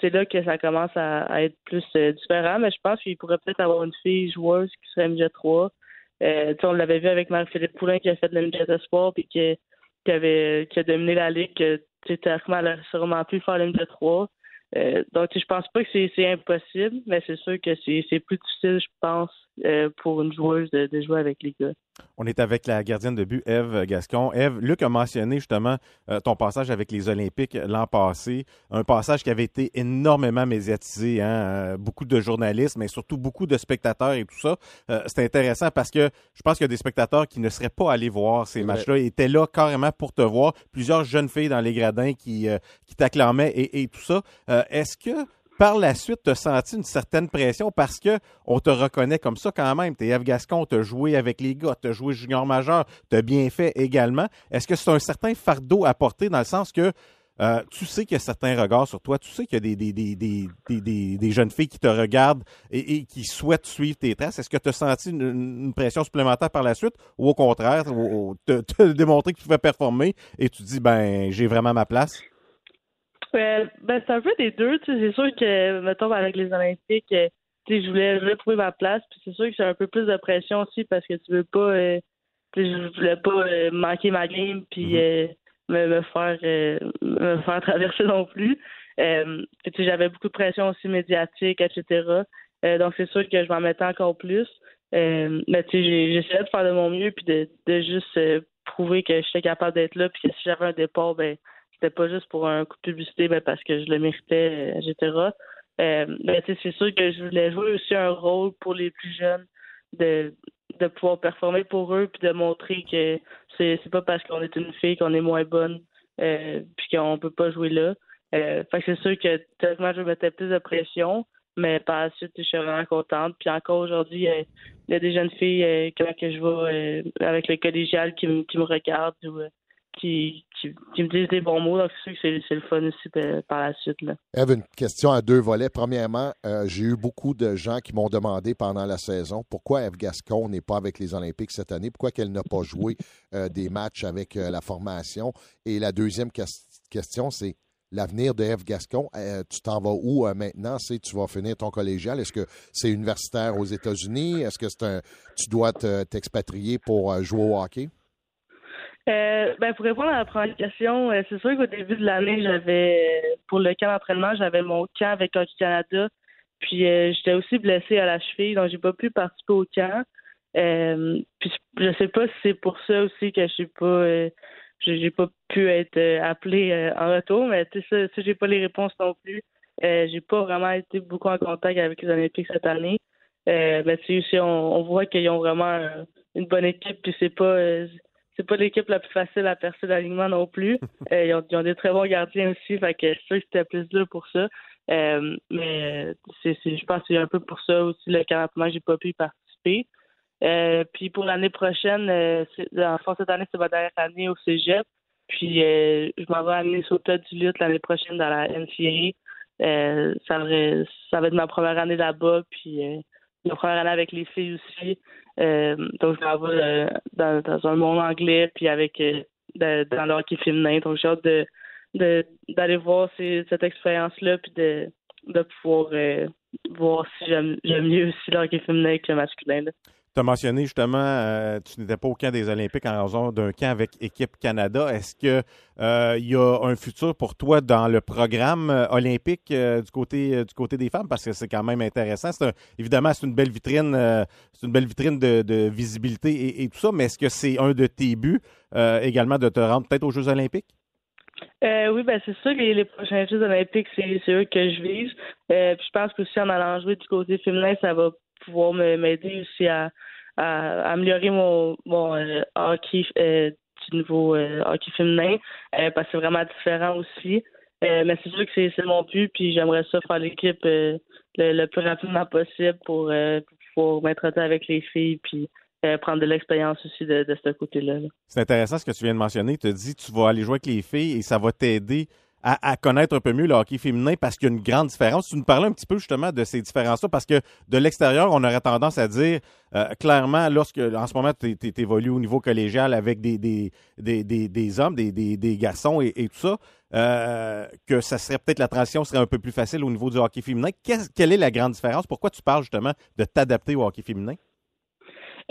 c'est là que ça commence à, à être plus différent. Mais je pense qu'il pourrait peut-être avoir une fille joueuse qui serait midget 3. Euh, on l'avait vu avec Marie-Philippe Poulain qui a fait le midget espoir puis qui, qui avait qui a dominé la ligue. que, théoriquement, elle aurait sûrement pu faire le midget 3. Euh, donc, je pense pas que c'est impossible, mais c'est sûr que c'est c'est plus difficile, je pense, euh, pour une joueuse de, de jouer avec les gars. On est avec la gardienne de but, Eve Gascon. Eve, Luc a mentionné justement euh, ton passage avec les Olympiques l'an passé, un passage qui avait été énormément médiatisé, hein, euh, beaucoup de journalistes, mais surtout beaucoup de spectateurs et tout ça. Euh, c'est intéressant parce que je pense qu'il y a des spectateurs qui ne seraient pas allés voir ces matchs-là, étaient là carrément pour te voir. Plusieurs jeunes filles dans les gradins qui, euh, qui t'acclamaient et, et tout ça. Est-ce que par la suite, tu as senti une certaine pression parce que on te reconnaît comme ça quand même. T'es Eve Gascon, tu as joué avec les gars, tu as joué junior majeur, tu as bien fait également. Est-ce que c'est un certain fardeau à porter dans le sens que euh, tu sais qu'il y a certains regards sur toi, tu sais qu'il y a des, des, des, des, jeunes filles qui te regardent et, qui souhaitent suivre tes traces. Est-ce que tu as senti une, pression supplémentaire par la suite ou au contraire, te, te démontrer que tu pouvais performer et tu dis, ben, j'ai vraiment ma place? Euh, ben, c'est un peu des deux. tu sais. C'est sûr que, mettons, avec les Olympiques, euh, tu sais, je voulais, je voulais trouver ma place. Puis c'est sûr que j'ai un peu plus de pression aussi parce que tu veux pas. euh, tu sais, je voulais pas euh, manquer ma game puis euh, me, me faire me faire traverser non plus. Puis, tu sais, j'avais beaucoup de pression aussi médiatique, etc. Donc c'est sûr que je m'en mettais encore plus. Mais tu sais, j'essayais de faire de mon mieux puis de, de juste prouver que j'étais capable d'être là puis que si j'avais un départ, ben c'était pas juste pour un coup de publicité, mais parce que je le méritais, euh, etc. Euh, mais c'est sûr que je voulais jouer aussi un rôle pour les plus jeunes de de pouvoir performer pour eux puis de montrer que c'est pas parce qu'on est une fille qu'on est moins bonne euh, puis qu'on peut pas jouer là. Euh, fait que c'est sûr que tellement je mettais plus de pression, mais par la suite je suis vraiment contente. Puis encore aujourd'hui, il y a des jeunes filles euh, que je euh, avec le collégial qui, me- qui me regardent ou qui, qui, me disent des bons mots. Donc c'est sûr que c'est le fun aussi euh, par la suite. Là. Eve, une question à deux volets. Premièrement, euh, j'ai eu beaucoup de gens qui m'ont demandé pendant la saison pourquoi Eve Gascon n'est pas avec les Olympiques cette année, pourquoi qu'elle n'a pas joué euh, des matchs avec la formation? Et la deuxième ques- question, c'est l'avenir de Eve Gascon. Tu t'en vas où maintenant? C'est tu vas finir ton collégial? Est-ce que c'est universitaire aux États-Unis? Est-ce que c'est un tu dois te- t'expatrier pour jouer au hockey? Euh, ben pour répondre à la première question, euh, c'est sûr qu'au début de l'année, j'avais pour le camp d'entraînement, j'avais mon camp avec Hockey Canada. Puis euh, j'étais aussi blessée à la cheville, donc j'ai pas pu participer au camp. Euh, puis je sais pas si c'est pour ça aussi que je suis pas euh, j'ai pas pu être appelée en retour, mais tu sais ça, j'ai pas les réponses non plus. J'ai pas vraiment été beaucoup en contact avec les Olympiques cette année. Mais tu sais aussi on, on voit qu'ils ont vraiment une bonne équipe puis c'est pas c'est pas l'équipe la plus facile à percer d'alignement non plus. Euh, ils, ont, ils ont des très bons gardiens aussi, fait que c'est sûr que c'était plus dur pour ça. Euh, mais euh, c'est, je pense que c'est un peu pour ça aussi le campement j'ai pas pu y participer. Euh, puis pour l'année prochaine, en fond, cette année, c'est ma dernière année au Cégep. Puis je m'en vais à Minnesota du lutte l'année prochaine dans la NCAA. Ça, va, ça va être ma première année là-bas. Puis ma première année avec les filles aussi. Euh, donc je m'en euh, dans, dans un monde anglais puis avec euh, de- dans le hockey féminin. Donc j'ai hâte de, d'aller voir ces- cette expérience-là puis de, de pouvoir voir si j'aime, j'aime mieux aussi le hockey féminin que le masculin. là. Tu as mentionné justement, euh, tu n'étais pas au camp des Olympiques en raison d'un camp avec Équipe Canada. Est-ce que euh, y a un futur pour toi dans le programme euh, olympique euh, du côté du côté des femmes? Parce que c'est quand même intéressant. Évidemment c'est une belle vitrine, c'est une belle vitrine de, visibilité et, tout ça. Mais est-ce que c'est un de tes buts également de te rendre peut-être aux Jeux Olympiques? Oui, ben c'est sûr les, prochains Jeux olympiques, c'est eux que je vise. Puis je pense que aussi en allant jouer du côté féminin, ça va pouvoir m'aider aussi à, à, améliorer mon, mon euh, hockey euh, du niveau euh, hockey féminin, euh, parce que c'est vraiment différent aussi. Mais c'est sûr que c'est mon but, puis j'aimerais ça faire l'équipe le, le plus rapidement possible pour, pour pouvoir m'entretenir avec les filles, puis prendre de l'expérience aussi de, de ce côté-là. là. C'est intéressant ce que tu viens de mentionner. Tu as dit tu vas aller jouer avec les filles et ça va t'aider à, connaître un peu mieux le hockey féminin parce qu'il y a une grande différence. Tu nous parlais un petit peu justement de ces différences-là parce que de l'extérieur, on aurait tendance à dire euh, clairement, lorsque en ce moment, tu évolues au niveau collégial avec des, des, des, des, hommes, des, des, garçons et, tout ça, euh, que ça serait peut-être la transition serait un peu plus facile au niveau du hockey féminin. Quelle est la grande différence? Pourquoi tu parles justement de t'adapter au hockey féminin?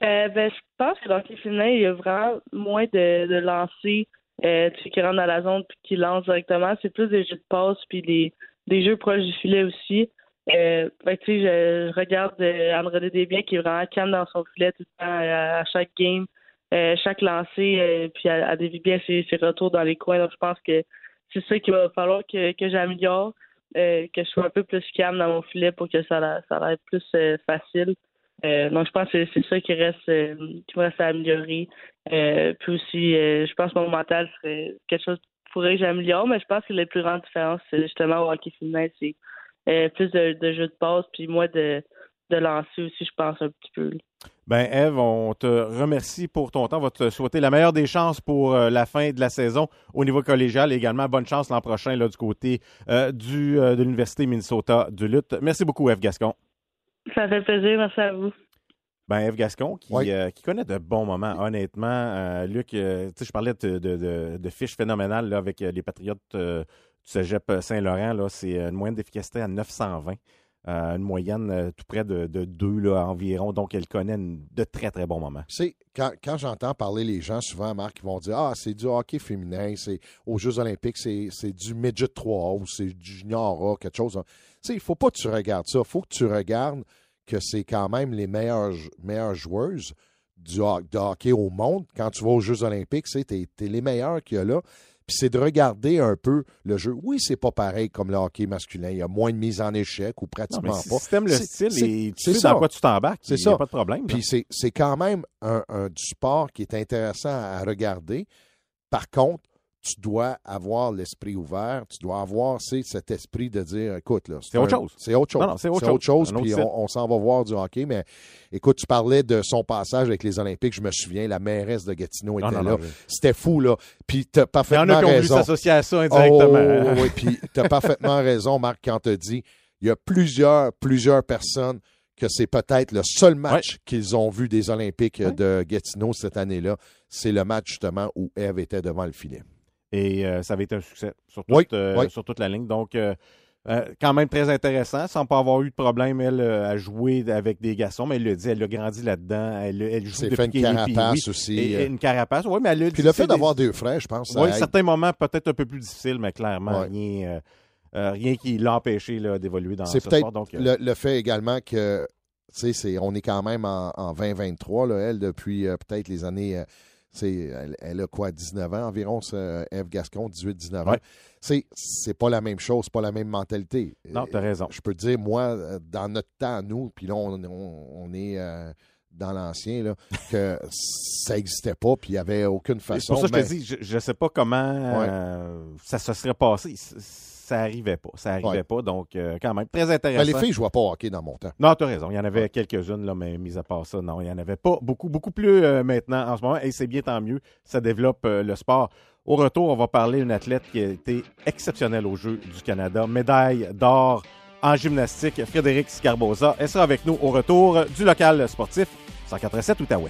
Euh, ben, je pense que le féminin, il y a vraiment moins de, de lancers euh, qui rentrent dans la zone puis qui lancent directement. C'est plus des jeux de passe puis des, des jeux proches du filet aussi. Euh, tu sais, je, regarde euh, André Desbiens qui est vraiment calme dans son filet tout le temps à, à chaque game, euh, chaque lancé, euh, puis à, à dévie bien ses, retours dans les coins. Donc, je pense que c'est ça qu'il va falloir que, que j'améliore, euh, que je sois un peu plus calme dans mon filet pour que ça, ça l'aille plus euh, facile. Euh, donc, je pense que c'est ça qui reste, euh, qui reste à améliorer. Euh, puis aussi, je pense que mon mental serait quelque chose faudrait que j'améliore, mais je pense que la plus grande différence, c'est justement au hockey féminin, c'est plus de, jeux de passe, puis moi de, de lancer aussi, je pense, un petit peu. Ben, Eve, on te remercie pour ton temps. On va te souhaiter la meilleure des chances pour la fin de la saison au niveau collégial et également bonne chance l'an prochain là, du côté du, de l'Université Minnesota de lutte. Merci beaucoup, Eve Gascon. Ça fait plaisir, merci à vous. Ben, Eve Gascon, qui, euh, qui connaît de bons moments, honnêtement. Euh, Luc, euh, tu sais, je parlais de, de, de, de fiches phénoménales là, avec les Patriotes euh, du Cégep Saint-Laurent. là. C'est une moyenne d'efficacité à 920. Euh, une moyenne euh, tout près de, de 2 là, environ. Donc, elle connaît de très, très bons moments. Sais, quand, quand j'entends parler les gens, souvent, Marc, ils vont dire Ah, c'est du hockey féminin, c'est aux Jeux Olympiques, c'est c'est du midget 3 ou c'est du junior A, quelque chose. Il faut pas que tu regardes ça. Il faut que tu regardes que c'est quand même les meilleures, meilleures joueuses du de hockey au monde. Quand tu vas aux Jeux Olympiques, es, les meilleurs qu'il y a là. Puis c'est de regarder un peu le jeu. Oui, c'est pas pareil comme le hockey masculin. Il y a moins de mise en échec ou pratiquement Non, mais si pas. tu t'aimes le style c'est- et tu sais ça. dans quoi tu t'embarques, C'est il y a pas de problème. Puis c'est c'est quand même un, un- du sport qui est intéressant à regarder. Par contre, tu dois avoir l'esprit ouvert, tu dois avoir cet esprit de dire, écoute, là, C'est autre un- chose. C'est autre chose. C'est autre chose. Autre puis on, on s'en va voir du hockey. Mais écoute, tu parlais de son passage avec les Olympiques, je me souviens, la mairesse de Gatineau était non, là. je- C'était fou, là. Puis tu as Il y en parfaitement a qui ont voulu raison. s'associer à ça indirectement. Oh, oui, puis tu as parfaitement raison, Marc, quand tu dit il y a plusieurs, plusieurs personnes que c'est peut-être le seul match qu'ils ont vu des Olympiques de Gatineau cette année-là. C'est le match, justement, où Eve était devant le filet. Et euh, ça avait été un succès sur toute, Oui, euh, oui. sur toute la ligne. Donc, euh, quand même très intéressant, sans pas avoir eu de problème, elle, à jouer avec des garçons, mais elle le dit, elle a grandi là-dedans. Elle, elle joue depuis fait une carapace aussi, Et- une carapace, oui, mais elle a Puis le c'est fait des- d'avoir deux frères, je pense, Oui, certains moments peut-être un peu plus difficiles, mais clairement, rien, rien qui l'a empêché d'évoluer dans ce C'est peut-être sport. Donc, euh, le, le fait également que, tu sais, c'est- on est quand même en, en 2023, là, elle, depuis peut-être les années. Euh, c'est, elle, elle a quoi, 19 ans environ, ce Eve Gascon, 18-19 ans. Ouais. C'est, c'est pas la même chose, c'est pas la même mentalité. Non, t'as raison. Je peux te dire, moi, euh, dans notre temps, nous, puis là, on, on- on est euh, dans l'ancien, là, que ça n'existait pas, puis il n'y avait aucune C'est façon. pour ça que mais- je te dis, je ne sais pas comment euh, ça se serait passé. Ça arrivait pas. Ça arrivait Ouais. pas. Donc, euh, quand même, très Ben, intéressant. les filles ne jouaient pas au hockey dans mon temps. Non, tu as raison. Il y en avait quelques-unes, là, mais mis à part ça, non, il n'y en avait pas beaucoup, beaucoup plus euh, maintenant en ce moment. Et c'est bien tant mieux. Ça développe euh, le sport. Au retour, on va parler d'une athlète qui a été exceptionnelle aux Jeux du Canada. Médaille d'or en gymnastique, Frédéric Scarbosa. Elle sera avec nous au retour du local sportif 187 Outaouais.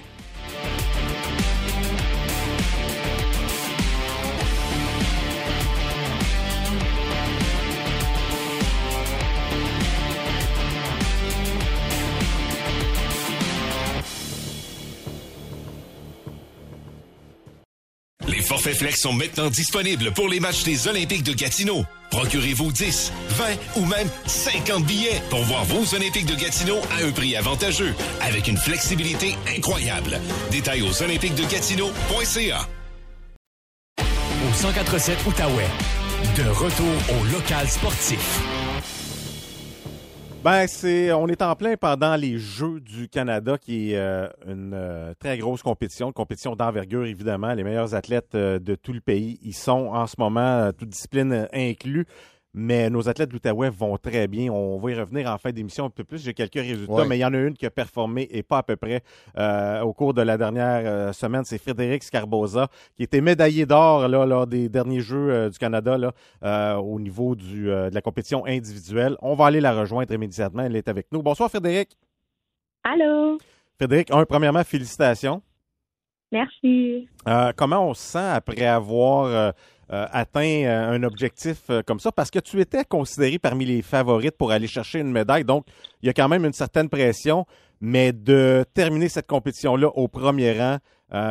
Forfaits flex sont maintenant disponibles pour les matchs des Olympiques de Gatineau. Procurez-vous 10, 20 ou même 50 billets pour voir vos Olympiques de Gatineau à un prix avantageux, avec une flexibilité incroyable. Détails aux olympiquesdegatineau.ca. Au 1047 Outaouais. De retour au local sportif. Ben, c'est, on est en plein pendant les Jeux du Canada, qui est euh, une euh, très grosse compétition, une compétition d'envergure, évidemment. Les meilleurs athlètes euh, de tout le pays y sont en ce moment, toutes disciplines inclus. Mais nos athlètes de l'Outaouais vont très bien. On va y revenir en fin d'émission un peu plus. J'ai quelques résultats, Ouais. mais il y en a une qui a performé et pas à peu près euh, au cours de la dernière euh, semaine. C'est Frédéric Scarbosa, qui était médaillé d'or là, lors des derniers Jeux euh, du Canada là, euh, au niveau du, euh, de la compétition individuelle. On va aller la rejoindre immédiatement. Elle est avec nous. Bonsoir, Frédéric. Allô? Frédéric, un, premièrement, félicitations. Merci. Euh, comment on se sent après avoir euh, atteint euh, un objectif euh, comme ça? Parce que tu étais considéré parmi les favorites pour aller chercher une médaille, donc il y a quand même une certaine pression, mais de terminer cette compétition-là au premier rang,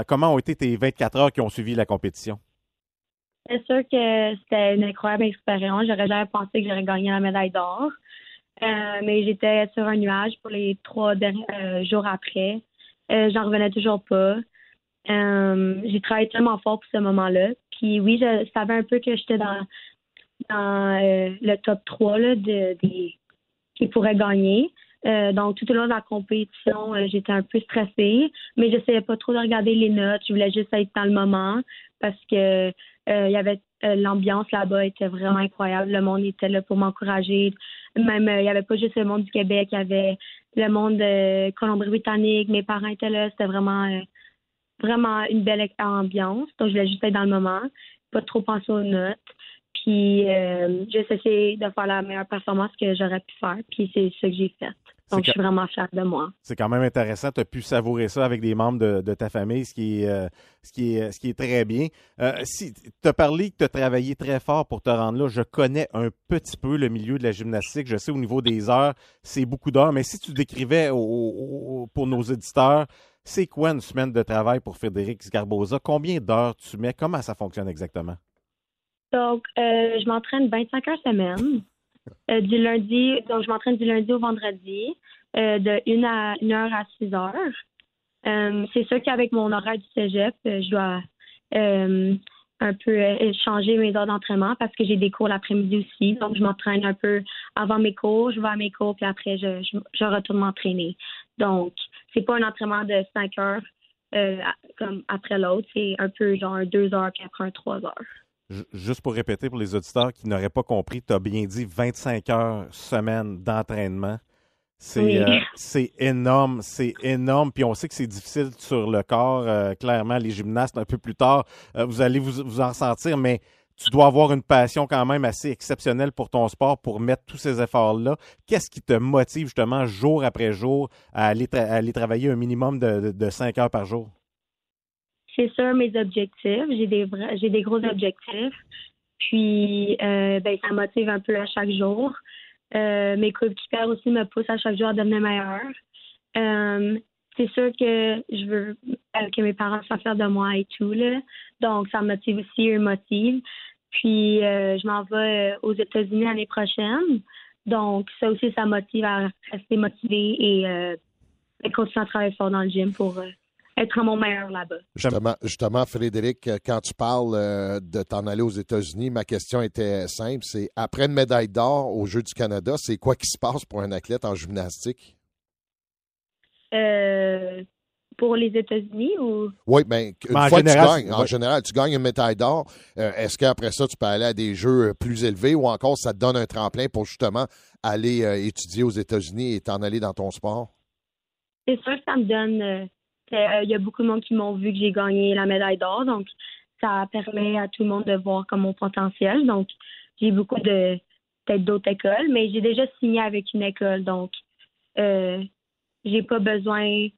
comment ont été tes 24 heures qui ont suivi la compétition? C'est sûr que c'était une incroyable expérience. J'aurais jamais pensé que j'aurais gagné la médaille d'or. Mais j'étais sur un nuage pour les trois derniers jours après. J'en revenais toujours pas. J'ai travaillé tellement fort pour ce moment-là. Puis oui, je savais un peu que j'étais dans, euh, le top 3 là, de, qui pourraient gagner. Euh, donc, tout au long de la compétition, euh, j'étais un peu stressée, mais j'essayais pas trop de regarder les notes. Je voulais juste être dans le moment parce que y avait l'ambiance là-bas était vraiment incroyable. Le monde était là pour m'encourager. Même il y avait pas juste le monde du Québec, il y avait le monde de Colombie-Britannique. Mes parents étaient là. C'était vraiment vraiment une belle ambiance. Donc, je voulais juste être dans le moment, pas trop penser aux notes. Puis, euh, juste essayer de faire la meilleure performance que j'aurais pu faire. Puis, c'est ce que j'ai fait. Donc, je suis vraiment fière de moi. C'est quand même intéressant. Tu as pu savourer ça avec des membres de, de ta famille, ce qui est, euh, ce qui est, ce qui est très bien. Euh, si tu as parlé que tu as travaillé très fort pour te rendre là, je connais un petit peu le milieu de la gymnastique. Je sais au niveau des heures, c'est beaucoup d'heures, mais si tu décrivais au- au- au- pour nos éditeurs, c'est quoi une semaine de travail pour Frédéric Sgarbosa? Combien d'heures tu mets? Comment ça fonctionne exactement? Donc, euh, je m'entraîne 25 heures semaine. Euh, du lundi, donc je m'entraîne du lundi au vendredi, euh, de 1 à 1 heure à 6 heures. Euh, c'est sûr qu'avec mon horaire du cégep, je dois un peu changer mes heures d'entraînement parce que j'ai des cours l'après-midi aussi. Donc, je m'entraîne un peu avant mes cours, je vais à mes cours, puis après, je, je retourne m'entraîner. Donc, c'est pas un entraînement de 5 heures euh, comme après l'autre. C'est un peu genre 2 heures, puis après un 3 heures. Ju- Juste pour répéter pour les auditeurs qui n'auraient pas compris, tu as bien dit 25 heures semaine d'entraînement. C'est Oui. euh, énorme, c'est énorme. Puis on sait que c'est difficile sur le corps. euh, clairement, les gymnastes, un peu plus tard, euh, vous allez vous, vous en ressentir, mais tu dois avoir une passion quand même assez exceptionnelle pour ton sport pour mettre tous ces efforts-là. Qu'est-ce qui te motive justement jour après jour à aller, travailler un minimum de, de, de 5 heures par jour? c'est sûr mes objectifs. J'ai des gros objectifs. Puis euh, ben ça motive un peu à chaque jour. Euh, mes coéquipières aussi me poussent à chaque jour à devenir meilleure. Euh, c'est sûr que je veux euh, que mes parents soient fiers de moi et tout là. Donc ça me motive aussi, eux me motivent. Puis euh, je m'en vais euh, aux États-Unis l'année prochaine. Donc ça aussi ça motive à rester motivée et continuer à travailler fort dans le gym pour être à mon meilleur là-bas. Justement, justement, Frédéric, quand tu parles de t'en aller aux États-Unis, ma question était simple. C'est après une médaille d'or aux Jeux du Canada, c'est quoi qui se passe pour un athlète en gymnastique? Euh, pour les États-Unis ou? Oui, bien, une Mais en fois général, que tu gagnes, en ouais. général, tu gagnes une médaille d'or, euh, est-ce qu'après ça, tu peux aller à des jeux euh, plus élevés ou encore ça te donne un tremplin pour justement aller euh, étudier aux États-Unis et t'en aller dans ton sport? c'est sûr que ça me donne. euh, euh, Il y a beaucoup de monde qui m'ont vu que j'ai gagné la médaille d'or, donc ça permet à tout le monde de voir comme mon potentiel. Donc j'ai beaucoup de peut-être d'autres écoles, mais j'ai déjà signé avec une école, donc euh, j'ai pas besoin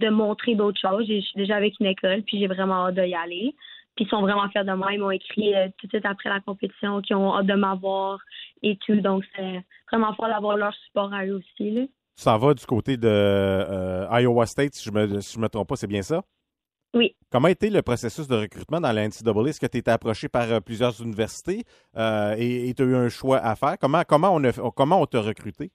de montrer d'autres choses. Je suis déjà avec une école, puis j'ai vraiment hâte d'y aller. Puis ils sont vraiment fiers de moi. Ils m'ont écrit euh, tout de suite après la compétition qu'ils ont hâte de m'avoir et tout. Donc c'est vraiment fort d'avoir leur support à eux aussi. Là. S'en vas du côté de euh, Iowa State, si je me, si je me trompe pas, c'est bien ça? Oui. Comment a été le processus de recrutement dans la NCAA? Est-ce que tu été approché par euh, plusieurs universités et tu as eu un choix à faire? Comment, comment, on, a, comment on t'a recruté?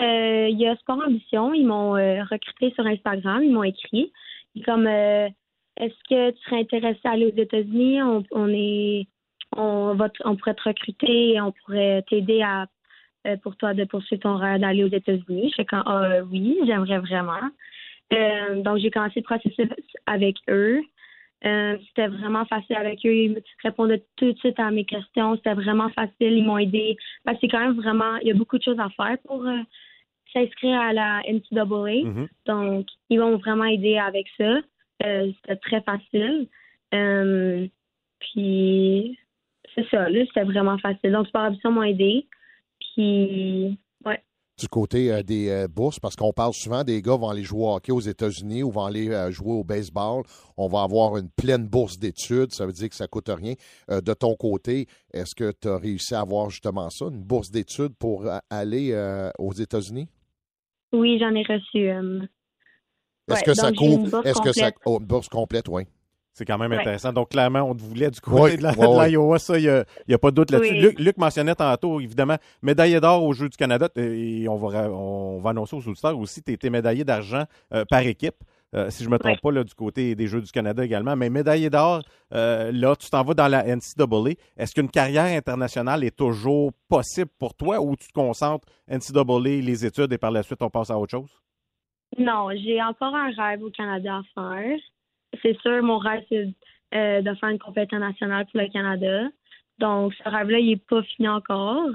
Euh, il y a Sport Ambition, ils m'ont euh, recruté sur Instagram, ils m'ont écrit. Ils comme euh, est-ce que tu serais intéressé à aller aux États-Unis? On, est on va on pourrait te recruter et on pourrait t'aider à euh, pour toi de poursuivre ton rêve d'aller aux États-Unis. Je quand ah, oui, j'aimerais vraiment. Donc j'ai commencé le processus avec eux. C'était vraiment facile avec eux. Ils répondaient tout de suite à mes questions. C'était vraiment facile. Ils m'ont aidé. Parce que c'est quand même vraiment, il y a beaucoup de choses à faire pour s'inscrire à la NCAA. Mhm. Donc, ils vont vraiment aider avec ça. Euh, c'était très facile. Euh, puis, c'est ça. Là, c'était vraiment facile. Donc, Sport Ambition m'ont aidé. Puis, ouais. du côté euh, des bourses, parce qu'on parle souvent des gars vont aller jouer au hockey aux États-Unis ou vont aller jouer au baseball. On va avoir une pleine bourse d'études. Ça veut dire que ça coûte rien. De ton côté, est-ce que tu as réussi à avoir justement ça, une bourse d'études pour aller aux États-Unis? Oui, j'en ai reçu. euh, Est-ce ouais, que ça couvre? bourse Est-ce que ça. complète. Oh, une bourse complète, oui. C'est quand même Ouais. intéressant. Donc, clairement, on te voulait du côté de l'Iowa. Ça, il n'y a, pas de doute là-dessus. Oui. Luc, Luc mentionnait tantôt, évidemment, médaillé d'or aux Jeux du Canada. Et on va, on va annoncer aux auditeurs aussi, tu été médaillé d'argent euh, par équipe. Euh, si je ne me trompe Ouais. pas, là, du côté des Jeux du Canada également. Mais médaillé d'or, euh, là, tu t'en vas dans la NCAA. Est-ce qu'une carrière internationale est toujours possible pour toi ou tu te concentres NCAA, les études et par la suite, on passe à autre chose? Non, j'ai encore un rêve au Canada à faire. C'est sûr, mon rêve, c'est euh, de faire une compétition nationale pour le Canada. Donc, ce rêve-là, il n'est pas fini encore.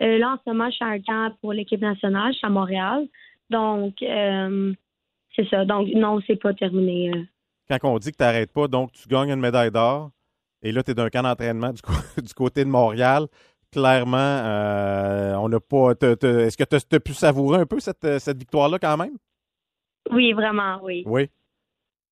Là, en ce moment, je suis à un camp pour l'équipe nationale. Je suis à Montréal. Donc, euh, c'est ça. Donc, non, c'est pas terminé. euh. quand on dit que tu n'arrêtes pas, donc tu gagnes une médaille d'or, et là, tu es d'un camp d'entraînement du, côté de Montréal. Clairement, euh, on n'a pas. Est-ce que tu as pu savourer un peu cette, cette victoire-là quand même? Oui, vraiment, oui. Oui.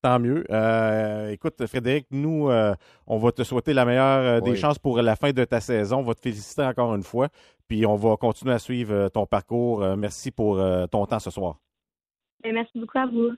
Tant mieux. Euh, écoute, Frédéric, nous, euh, on va te souhaiter la meilleure euh, des Oui. chances pour la fin de ta saison. On va te féliciter encore une fois. Puis on va continuer à suivre euh, ton parcours. Euh, merci pour euh, ton temps ce soir. Et merci beaucoup à vous.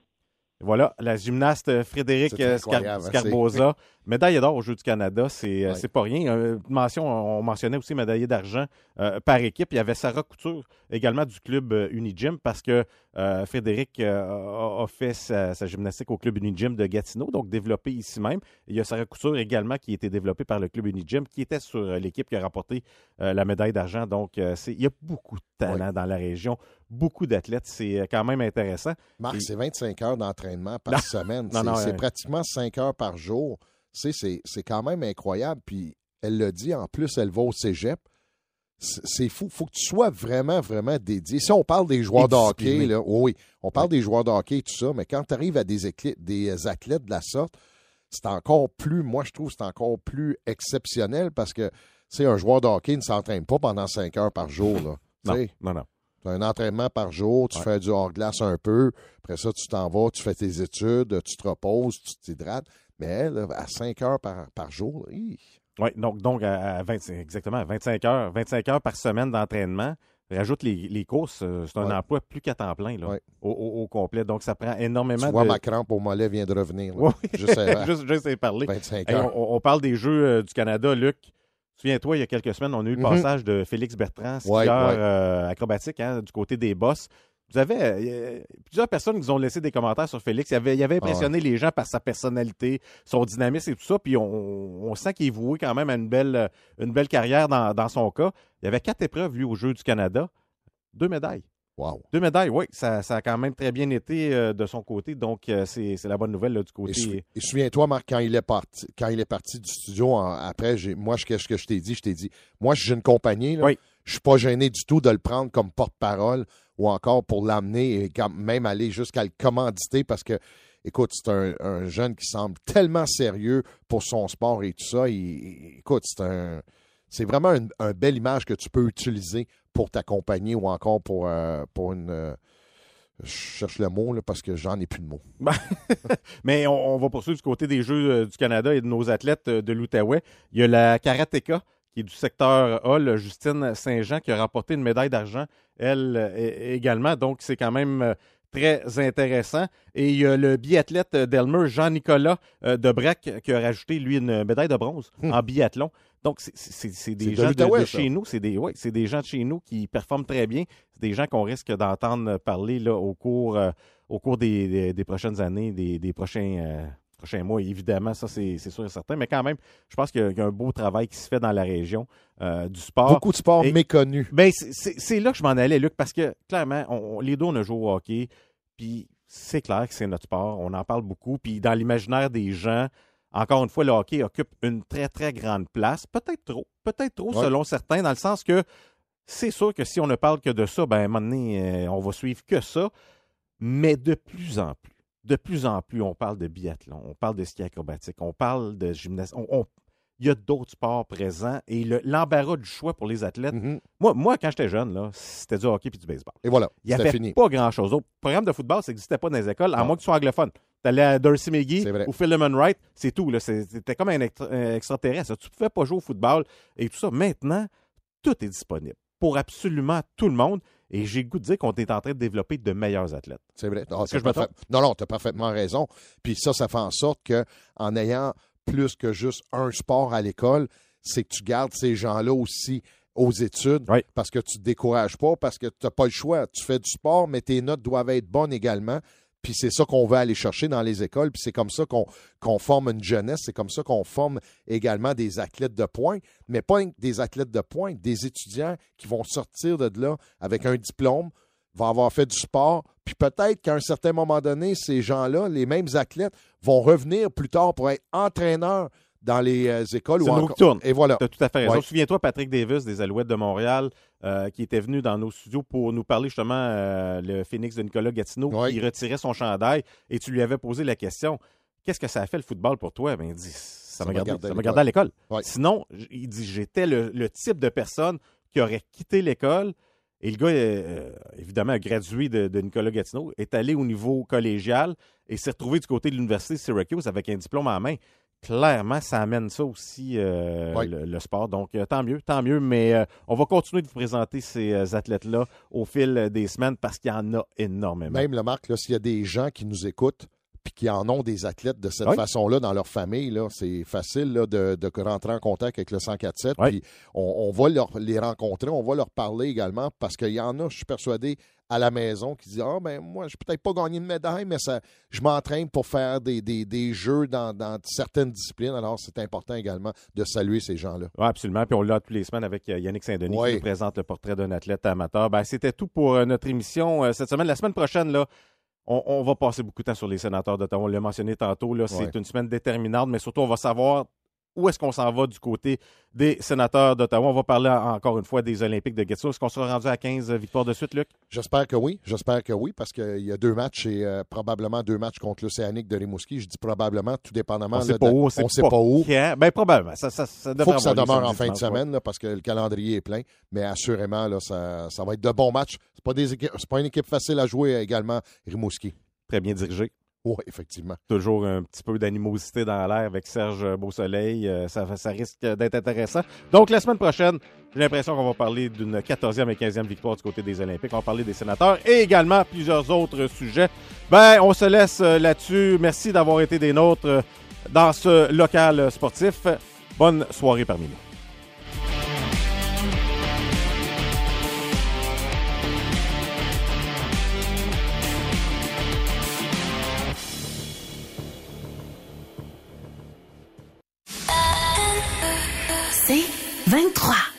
Voilà, la gymnaste Frédéric C'est euh, Scar- Scarbosa, médaille d'or aux Jeux du Canada, c'est euh, pas rien. Euh, mention, on mentionnait aussi médaillé d'argent euh, par équipe. Il y avait Sarah Couture également du club euh, Unigym parce que euh, Frédéric euh, a, a fait sa, sa gymnastique au club Unigym de Gatineau, donc développé ici même. Il y a Sarah Couture également qui a été développée par le club Unigym, qui était sur euh, l'équipe qui a remporté euh, la médaille d'argent. Donc, euh, il y a beaucoup de talent dans la région, beaucoup d'athlètes. C'est euh, quand même intéressant. Marc, Et- c'est 25 heures d'entraînement par Non. semaine. C'est- c'est euh, pratiquement 5 heures par jour. C'est c'est quand même incroyable. Puis elle l'a dit, en plus, elle va au cégep. C'est c'est fou. faut que tu sois vraiment, vraiment dédié. Si on parle des joueurs de hockey, là, oui, on parle des joueurs de hockey et tout ça, mais quand tu arrives à des, des athlètes de la sorte, c'est encore plus, moi je trouve, c'est encore plus exceptionnel parce que, sais, un joueur de hockey ne s'entraîne pas pendant 5 heures par jour. Là. Non, non, non. Tu as un entraînement par jour, tu Ouais. fais du hors-glace un peu, après ça, tu t'en vas, tu fais tes études, tu te reposes, tu t'hydrates. Mais elle, à 5 heures par, par jour, hi, Oui, donc, donc à, à 20 exactement, à 25 heures, 25 heures par semaine d'entraînement. Rajoute les, les courses, euh, c'est un Ouais. emploi plus qu'à temps plein, là, Ouais. au, au- au complet. Donc, ça prend énormément tu vois, de. ma crampe au mollet vient de revenir. là. Oui, Juste juste, juste parler. 25 Hey, heures. on, on parle des Jeux euh, du Canada, Luc. Souviens-toi, il y a quelques semaines, on a eu le Mhm. passage de Félix Bertrand, skieur Ouais, ouais. euh, acrobatique hein, du côté des bosses. Vous avez euh, plusieurs personnes qui nous ont laissé des commentaires sur Félix. Il avait, il avait Ah impressionné les gens par sa personnalité, son dynamisme et tout ça. Puis on, on sent qu'il est voué quand même à une belle, une belle carrière dans, dans son cas. Il y avait quatre épreuves, lui, aux Jeux du Canada. Deux médailles. Wow. Deux médailles, oui. Ça, ça a quand même très bien été euh, de son côté. Donc, euh, c'est la bonne nouvelle là, du côté. sou- et souviens-toi, Marc, quand il est parti, quand il est parti du studio, en- après, j'ai- moi, je- qu'est-ce que je t'ai dit? Je t'ai dit, moi, je suis une compagnie, là, Oui. je suis pas gêné du tout de le prendre comme porte-parole ou encore pour l'amener et même aller jusqu'à le commanditer parce que, écoute, c'est un, un jeune qui semble tellement sérieux pour son sport et tout ça. Il- il- écoute, c'est un. C'est vraiment une, un belle image que tu peux utiliser pour t'accompagner ou encore pour, euh, pour une. euh, je cherche le mot là, parce que j'en ai plus de mots. Ben, Mais on, on va poursuivre du côté des Jeux euh, du Canada et de nos athlètes de l'Outaouais. Il y a la karatéka qui est du secteur Hall, Justine Saint-Jean, qui a remporté une médaille d'argent, elle également. Donc, c'est quand même très intéressant. Et il y a le biathlète d'Elmer, Jean-Nicolas euh, Debrec, qui a rajouté, lui, une médaille de bronze en biathlon. Donc, c'est- des de gens de, chez nous. C'est des, ouais, c'est des gens de chez nous qui performent très bien. C'est des gens qu'on risque d'entendre parler là, au cours, euh, au cours des, des- des prochaines années, des, des prochains, euh, prochains mois. Évidemment, ça, c'est sûr et certain. Mais quand même, je pense qu'il y a- qu'il y a un beau travail qui se fait dans la région euh, du sport. Beaucoup de sports Et- méconnus. Ben, c'est- là que je m'en allais, Luc, parce que clairement, on- on- les deux, on a joué au hockey, puis c'est clair que c'est notre sport, on en parle beaucoup, puis dans l'imaginaire des gens, encore une fois, le hockey occupe une très, très grande place. Peut-être trop. Peut-être trop, Ouais. selon certains, dans le sens que c'est sûr que si on ne parle que de ça, ben, à un moment donné, euh, on va suivre que ça. Mais de plus en plus, de plus en plus, on parle de biathlon, on parle de ski acrobatique, on parle de gymnastique. On- on- il y a d'autres sports présents et le- l'embarras du choix pour les athlètes. moi, moi, quand j'étais jeune, c'était du hockey puis du baseball. Et voilà, Il n'y avait fini. pas grand-chose d'autre. Le programme de football, ça n'existait pas dans les écoles, à moins que tu sois anglophone. Tu allais à Darcy McGee ou Philemon Wright, c'est tout. C'était comme un extra- un extraterrestre. Tu ne pouvais pas jouer au football et tout ça. Maintenant, tout est disponible pour absolument tout le monde. Et j'ai goût de dire qu'on est en train de développer de meilleurs athlètes. C'est vrai. Non, que je parfait- non, non, tu as parfaitement raison. Puis ça, ça fait en sorte que en ayant plus que juste un sport à l'école, c'est que tu gardes ces gens-là aussi aux études parce que tu ne te décourages pas, parce que tu n'as pas le choix. Tu fais du sport, mais tes notes doivent être bonnes également. Puis c'est ça qu'on veut aller chercher dans les écoles. Puis c'est comme ça qu'on forme une jeunesse. C'est comme ça qu'on forme également des athlètes de pointe. Mais pas des athlètes de pointe, des étudiants qui vont sortir de là avec un diplôme, vont avoir fait du sport. Puis peut-être qu'à un certain moment donné, ces gens-là, les mêmes athlètes, vont revenir plus tard pour être entraîneurs dans les euh, écoles. C'est encore- tourne. Et voilà. Tu as tout à fait raison. Ouais. Souviens-toi, Patrick Davis des Alouettes de Montréal, euh, qui était venu dans nos studios pour nous parler justement euh, le Phoenix de Nicolas Gatineau, qui retirait son chandail, et tu lui avais posé la question Qu'est-ce que ça a fait le football pour toi? Ben, Il dit Ça, m'a gardé, ça m'a gardé à l'école. Sinon, il dit J'étais le, le type de personne qui aurait quitté l'école. Et le gars, euh, évidemment, a gradué de, de Nicolas Gatineau, est allé au niveau collégial et s'est retrouvé du côté de l'Université de Syracuse avec un diplôme en main. Clairement, ça amène ça aussi, euh, Oui. le, le sport. Donc, euh, tant mieux, tant mieux. Mais euh, on va continuer de vous présenter ces athlètes-là au fil des semaines parce qu'il y en a énormément. Même le Marc, s'il y a des gens qui nous écoutent puis qui en ont des athlètes de cette Oui. façon-là dans leur famille, là, c'est facile là, de, de rentrer en contact avec le 104.7. Oui. Puis on, on va leur, les rencontrer, on va leur parler également parce qu'il y en a, je suis persuadé, à la maison qui disent Ah, ben moi, je n'ai peut-être pas gagné de médaille, mais ça, je m'entraîne pour faire des, des, des jeux dans, dans certaines disciplines. Alors, c'est important également de saluer ces gens-là. Oui, absolument. Puis on l'a tous les semaines avec euh, Yannick Saint-Denis Oui. qui nous présente le portrait d'un athlète amateur. Ben, C'était tout pour euh, notre émission euh, cette semaine. La semaine prochaine, là, on, on va passer beaucoup de temps sur les sénateurs d'Ottawa. On l'a mentionné tantôt. là, C'est Ouais. une semaine déterminante, mais surtout, on va savoir où est-ce qu'on s'en va du côté des sénateurs d'Ottawa? On va parler en- encore une fois des Olympiques de Gatineau. Est-ce qu'on sera rendu à 15 victoires de suite, Luc? J'espère que oui. J'espère que oui, parce qu'il y a deux matchs et euh, probablement deux matchs contre l'Océanique de Rimouski. Je dis probablement, tout dépendamment. On là, sait pas où, on sait sait pas pas où. Ben, probablement. Ça, faut que ça demeure en fin de semaine là, parce que le calendrier est plein. Mais assurément, là, ça, ça va être de bons matchs. C'est pas des équipes- c'est pas une équipe facile à jouer également, Rimouski. Très bien dirigé. Oui, effectivement. Toujours un petit peu d'animosité dans l'air avec Serge Beausoleil. Euh, ça, ça risque d'être intéressant. Donc, la semaine prochaine, j'ai l'impression qu'on va parler d'une 14e et 15e victoire du côté des Olympiques. On va parler des sénateurs et également plusieurs autres sujets. Ben, on se laisse euh, là-dessus. Merci d'avoir été des nôtres euh, dans ce local euh, sportif. Bonne soirée parmi nous. 23.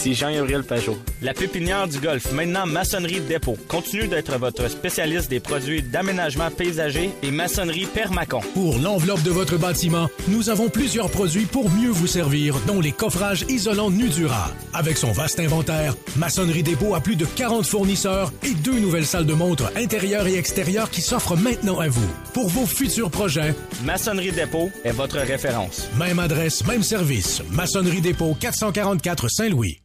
Ici Jean-Gabriel Pajot. La pépinière du Golfe, maintenant maçonnerie dépôt, continue d'être votre spécialiste des produits d'aménagement paysager et maçonnerie Permacon. Pour l'enveloppe de votre bâtiment, nous avons plusieurs produits pour mieux vous servir, dont les coffrages isolants Nudura. Avec son vaste inventaire, Maçonnerie Dépôt a plus de 40 fournisseurs et deux nouvelles salles de montre intérieures et extérieures qui s'offrent maintenant à vous. Pour vos futurs projets, Maçonnerie dépôt est votre référence. même adresse, même service. Maçonnerie Dépôt 444 Saint-Louis.